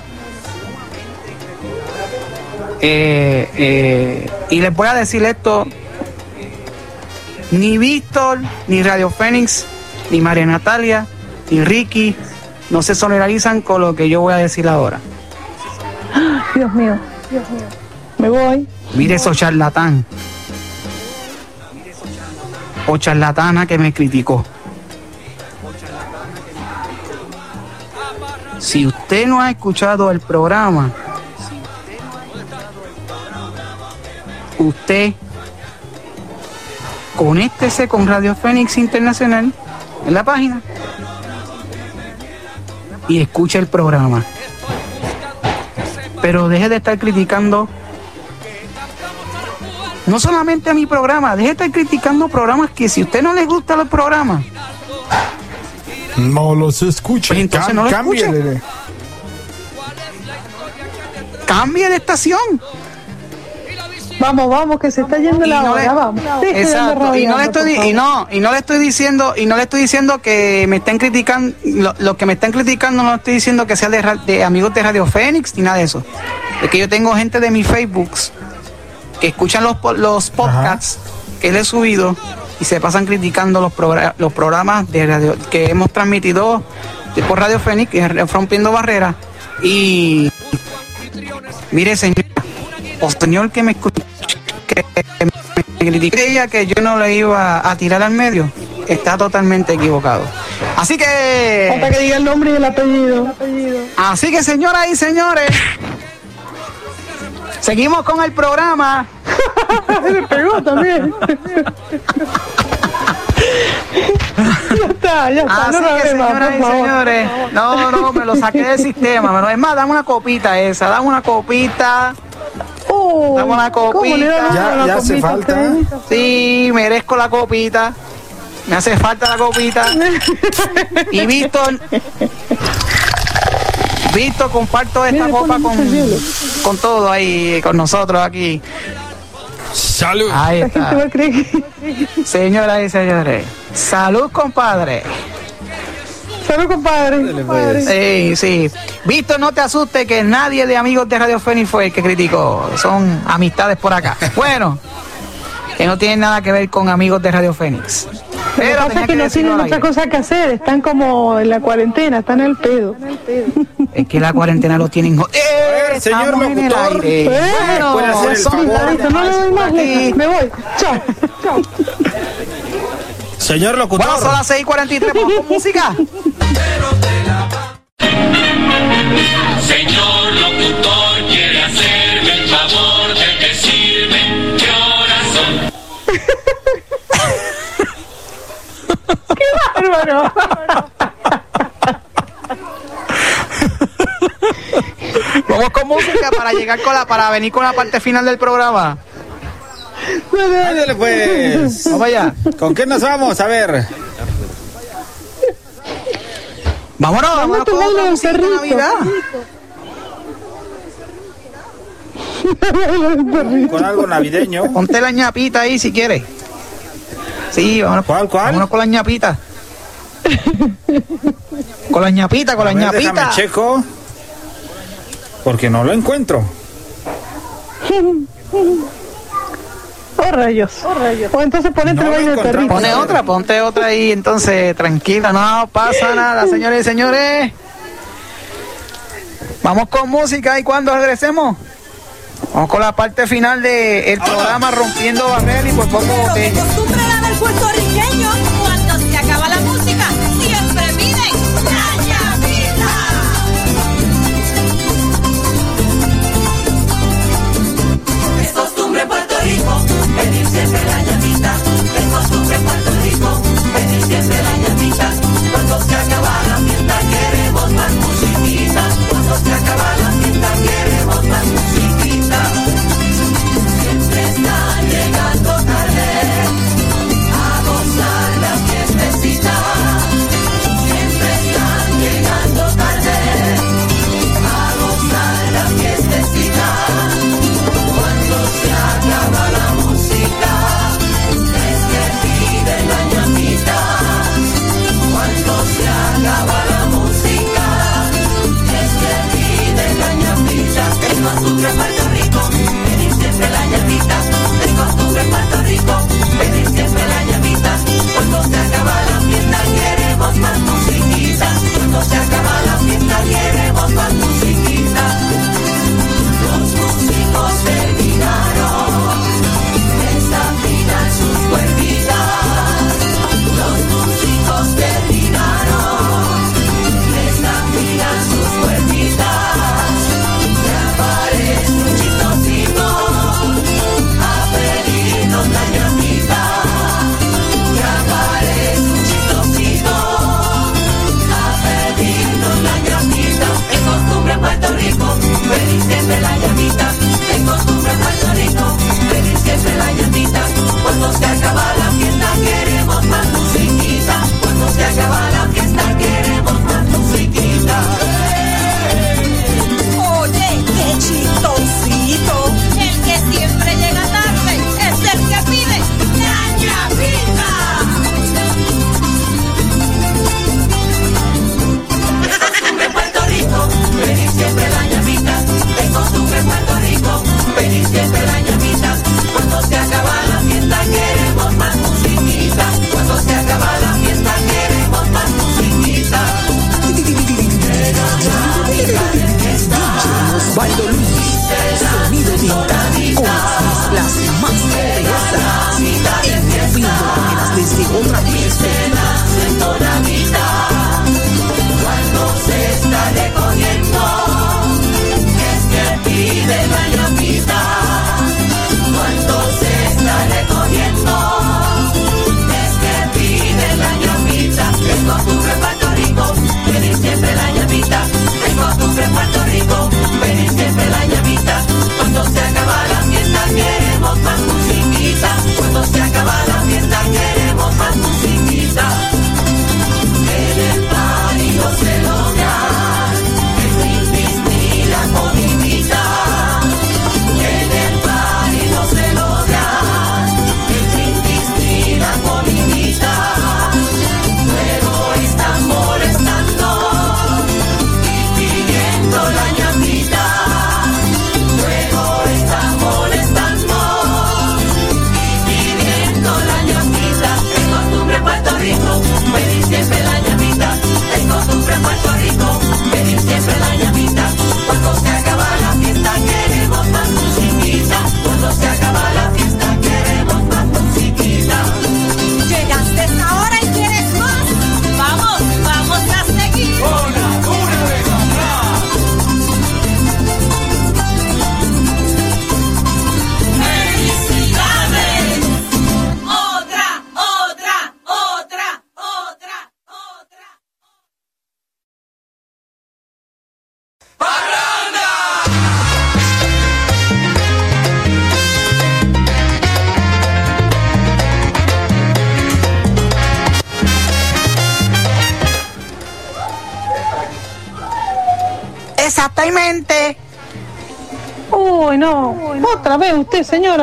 Eh, eh, y les voy a decir esto, ni Víctor, ni Radio Fénix, ni María Natalia, ni Ricky no se solidarizan con lo que yo voy a decir ahora. Dios mío, Dios mío. Me voy. Mire esos charlatán. O charlatana que me criticó. Si usted no ha escuchado el programa, usted conéctese con Radio Fénix Internacional en la página y escuche el programa. Pero deje de estar criticando no solamente a mi programa, deje de estar criticando programas que si a usted no les gusta los programas, No los escucha. Pues entonces no lo escuche. cámbiale. cambie de estación. Vamos, vamos, que se está yendo la no le- hora, vamos. Deje de Exacto, y no le estoy y no y no le estoy diciendo y no le estoy diciendo que me estén criticando lo, lo que me están criticando no le estoy diciendo que sea de, de amigos de Radio Fénix ni nada de eso. Es que yo tengo gente de mi Facebook que escuchan los los podcasts que le he subido y se pasan criticando los progra- los programas de radio que hemos transmitido por Radio Fénix, rompiendo barreras y mire señor o señor que me escucha que me critique ella que yo no le iba a tirar al medio, está totalmente equivocado. Así que. Hasta que diga el nombre y el apellido. Así que, señoras y señores, seguimos con el programa. (laughs) Me pegó también. ya está, ya está. Así no que, más, señoras y señores, no, no, me lo saqué del sistema. Es más, dame una copita esa, dame una copita. dame una ¿cómo le copita. Ya- ya hace copita falta. Sí, merezco la copita. Me hace falta la copita. (laughs) y Víctor, Víctor, comparto esta copa con, con todo ahí, con nosotros aquí. Salud. Ahí La gente va a creer que... Señoras y señores, salud, compadre. Salud, compadre. Sí, sí. Víctor, no te asustes que nadie de amigos de Radio Fénix fue el que criticó. Son amistades por acá. Bueno, que no tienen nada que ver con amigos de Radio Fénix. Lo que Pero pasa es que que no tienen al otra cosa que hacer. Están como en la cuarentena, están en el pedo. Es que la cuarentena lo tienen. ¡Eh! señor Estamos en el locutor. aire. Eh, Bueno, ¿puede hacer el favor? Listo, no le doy más. Me voy. Chao. Chao. Señor locutor. Bueno, son las 6 y 43. Vamos con música. Señor locutor, quiere hacerme el favor de decirme qué horas son. (laughs) Bárbaro. Vamos con música para llegar con la, para venir con la parte final del programa. Ándale pues. Vamos allá. ¿Con qué nos vamos? A ver. Vámonos, otra del música de perrito. Navidad. (laughs) Con algo navideño. Ponte la ñapita ahí si quieres. Sí, vámonos, ¿Cuál, cuál? vámonos con la ñapita. con la ñapita, con la A ver, ñapita. déjame checo. Porque no lo encuentro. Oh, rayos. O entonces ponete No el perrito. Pone otra, ponte otra ahí, entonces tranquila, no pasa nada, señores y señores. Vamos con música y cuando regresemos, vamos con la parte final del programa Rompiendo Barreras y por poco botella. Del puertorriqueño. Cuando se acaba la música, siempre piden la llamita. Es costumbre Puerto Rico pedir siempre la llamita. Es costumbre Puerto Rico pedir siempre la costumbre en Puerto Rico, pedir siempre la llavita. Es costumbre en Puerto Rico, pedir siempre la llavita. Cuando se acaba la fiesta queremos más musiquita. Cuando se acaba la fiesta queremos más musiquita.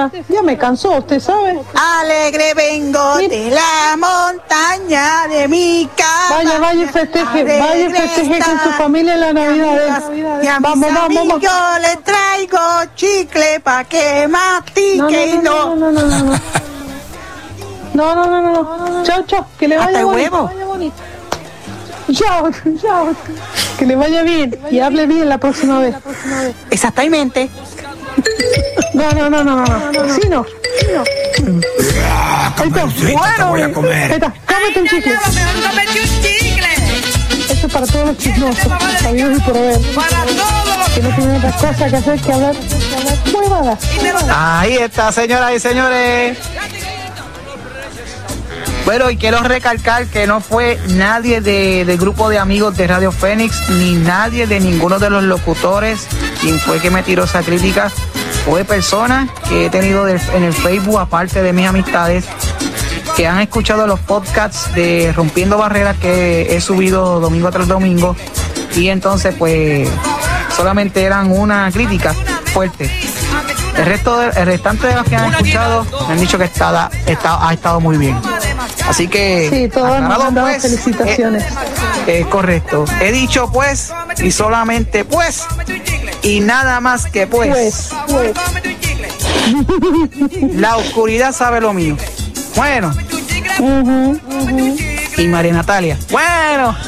Señora. Ya me cansó, usted sabe. Alegre vengo de la montaña de mi casa. Vaya, vaya y festeje, vaya y festeje con su familia en la Navidad. Y a mis Vamos, vamos, vamos. yo les traigo chicle pa' que mastique y no. no, no, no, no, no. No, no, no, no, no. Chao, chao. Que le vaya bonito. huevo. Chao, chao. Que le vaya bien y hable bien la próxima vez. Exactamente. No, no, no, no, no. no. Sí, no. Sí, no. Te voy a comer. Está. Cómete un chicle. ¡Cómete un chicle! Esto es para todos los chismosos, sabidos y por haber. Que no tienen otra cosa que hacer que hablar huevadas. Ahí está, señoras y señores. Bueno, y quiero recalcar que no fue nadie de- del grupo de amigos de Radio Fénix, ni nadie de ninguno de los locutores quien fue que me tiró esa crítica. Fue personas que he tenido del- en el Facebook, aparte de mis amistades, que han escuchado los podcasts de Rompiendo Barreras que he subido domingo tras domingo. Y entonces, pues, solamente eran una crítica fuerte. El resto de- el restante de los que han escuchado me han dicho que está, está- ha estado muy bien. Así que Sí, todos nos pues, felicitaciones. eh, es correcto. He dicho pues y solamente pues y nada más que pues. Pues, pues. (laughs) La oscuridad sabe lo mío. Bueno. Y María Natalia. Bueno. (laughs)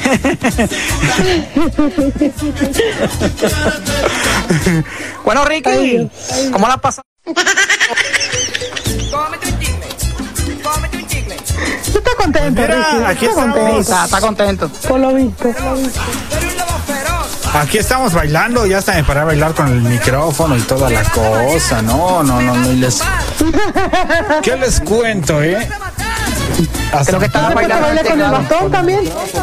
bueno, Ricky, ¿cómo la has pasado? (laughs) Está contento, Mira, Ricky. aquí está estamos. contento. Está, está contento. Por lo visto. Aquí estamos bailando, ya hasta me paré a bailar con el micrófono y toda la cosa. No, no, no, no. y les... (laughs) ¿Qué les cuento, eh? Hasta Creo que estaba ¿Te bailando bailé con el bastón también?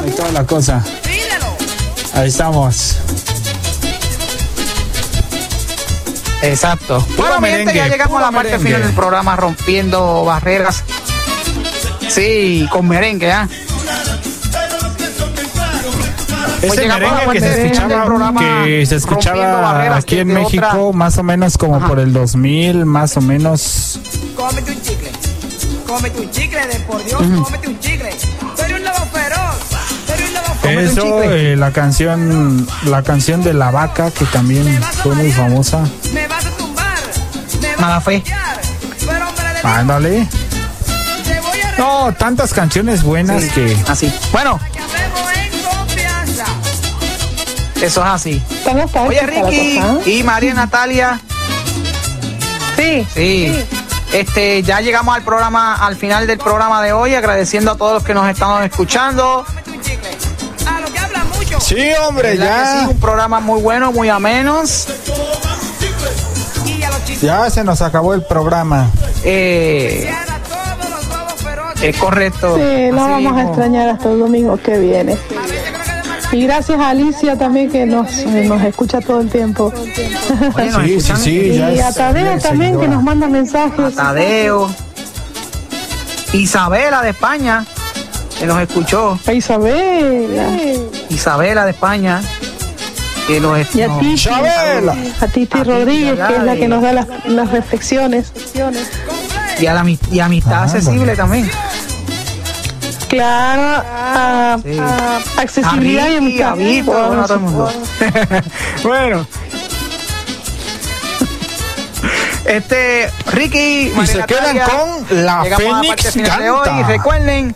y toda la cosa. Ahí estamos. Exacto. Bueno, mi gente, ya llegamos a la parte merengue. final del programa Rompiendo Barreras. Sí, con merengue, ¿ah? Pues Ese la merengue que se escuchaba, programa que se escuchaba aquí en México, otra- más o menos como por el 2000, más o menos. Cómete un chicle. Cómete un chicle, de por Dios, Ujú. cómete un chicle. Soy un lobo feroz. Soy un lobo un Eso, eh, la canción, la canción de la vaca que también fue muy famosa. Me vas a tumbar. Mala fe. Ándale. No, tantas canciones buenas Sí, que. Así. Bueno. Eso es así. Oye, Ricky y María Natalia. Sí. Sí. Este, ya llegamos al programa, al final del programa de hoy, agradeciendo a todos los que nos están escuchando. Sí, hombre, ¿Verdad que ya. sí? un programa muy bueno, muy amenos. Ya se nos acabó el programa. Eh, es correcto. Sí, Así vamos a extrañar hasta el domingo que viene. Y gracias a Alicia también que nos, eh, nos escucha todo el tiempo. Oye, nos Sí, sí, sí, ya y a Tadeo también que nos manda mensajes. Tadeo. Isabela de España, que nos escuchó. A Isabela. Isabela de España, que nos Y a Titi, Isabela. a Titi Rodríguez, que es la que nos da las, las reflexiones. y, a la, y amistad Ah, accesible también. Claro, a, Sí. a accesibilidad A y a bueno, a todo el mundo. (laughs) bueno. Este, Ricky, Y se quedan con la llegamos a la Fénix parte final de hoy. Recuerden.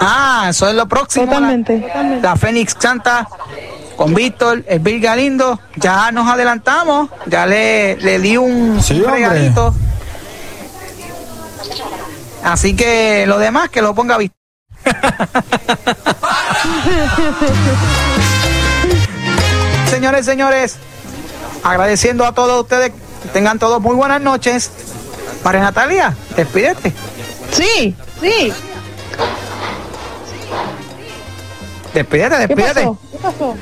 Ah, eso es lo próximo. la- Totalmente. La, Fénix canta con Víctor, el Bill Galindo. Ya nos adelantamos. Ya le, le di un, Sí, un hombre. Así que lo demás que lo ponga Víctor. (laughs) Señores, señores, agradeciendo a todos ustedes, que tengan todos muy buenas noches. María Natalia, despídete. Sí, sí. Despídete, ¿Qué despídete. pasó? ¿Qué pasó?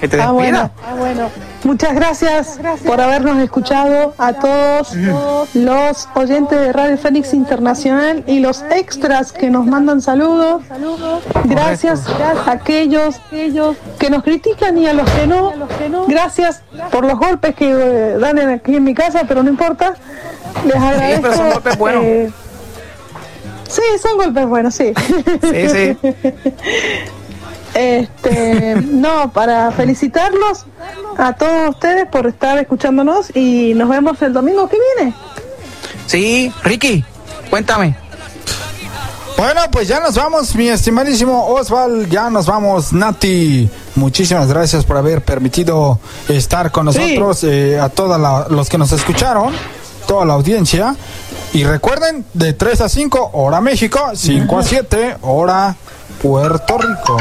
Que te Ah, bueno, ah, bueno. Muchas gracias por habernos escuchado a todos los oyentes de Radio Fénix Internacional y los extras que nos mandan saludos. Gracias a aquellos, que nos critican y a los que no. Gracias por los golpes que eh, dan aquí en mi casa, pero no importa. Les agradezco. pero son golpes buenos. eh, sí, son golpes buenos, sí. Sí, sí. (laughs) Este, (laughs) no, para felicitarlos a todos ustedes por estar escuchándonos y nos vemos el domingo que viene. Sí, Ricky, cuéntame. Bueno, pues ya nos vamos, mi estimadísimo Osval, ya nos vamos, Nati. Muchísimas gracias por haber permitido estar con nosotros, eh, a todos los que nos escucharon, toda la audiencia. Y recuerden, de 3 a 5, hora México, 5 a 7, hora Puerto Rico.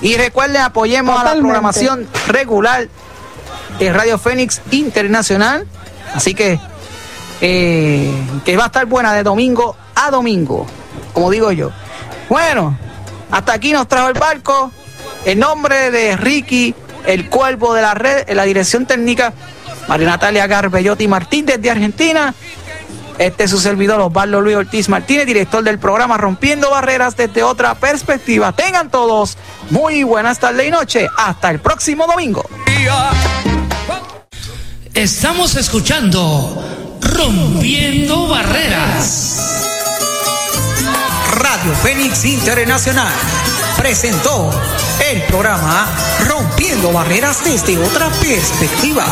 Y recuerden, apoyemos a la programación regular de Radio Fénix Internacional. Así que, eh, que va a estar buena de domingo a domingo, como digo yo. Bueno, hasta aquí nos trajo el barco. En nombre de Ricky, el cuervo de la red, en la dirección técnica, María Natalia Garbellotti Martín desde Argentina. Este es su servidor Osvaldo Luis Ortiz Martínez, director del programa Rompiendo Barreras desde otra perspectiva. Tengan todos muy buenas tardes y noche. Hasta el próximo domingo. Estamos escuchando Rompiendo Barreras. Radio Fénix Internacional presentó el programa Rompiendo Barreras desde otra perspectiva.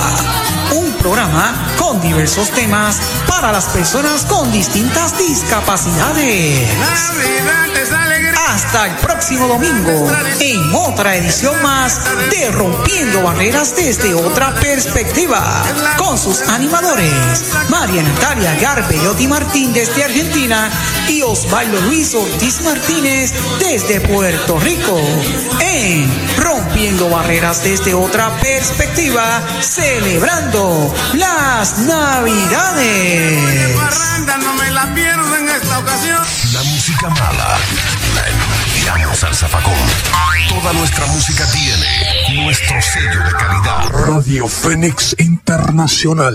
Un programa con diversos temas para las personas con distintas discapacidades. Hasta el próximo domingo en otra edición más de Rompiendo Barreras desde otra perspectiva con sus animadores María Natalia Garbellotti Martín desde Argentina y Osvaldo Luis Ortiz Martínez desde Puerto Rico en Rompiendo Barreras desde otra perspectiva celebrando las Navidades. no me la pierdo en esta ocasión. La música mala al zafacón. Toda nuestra música tiene nuestro sello de calidad. Radio Fénix Internacional.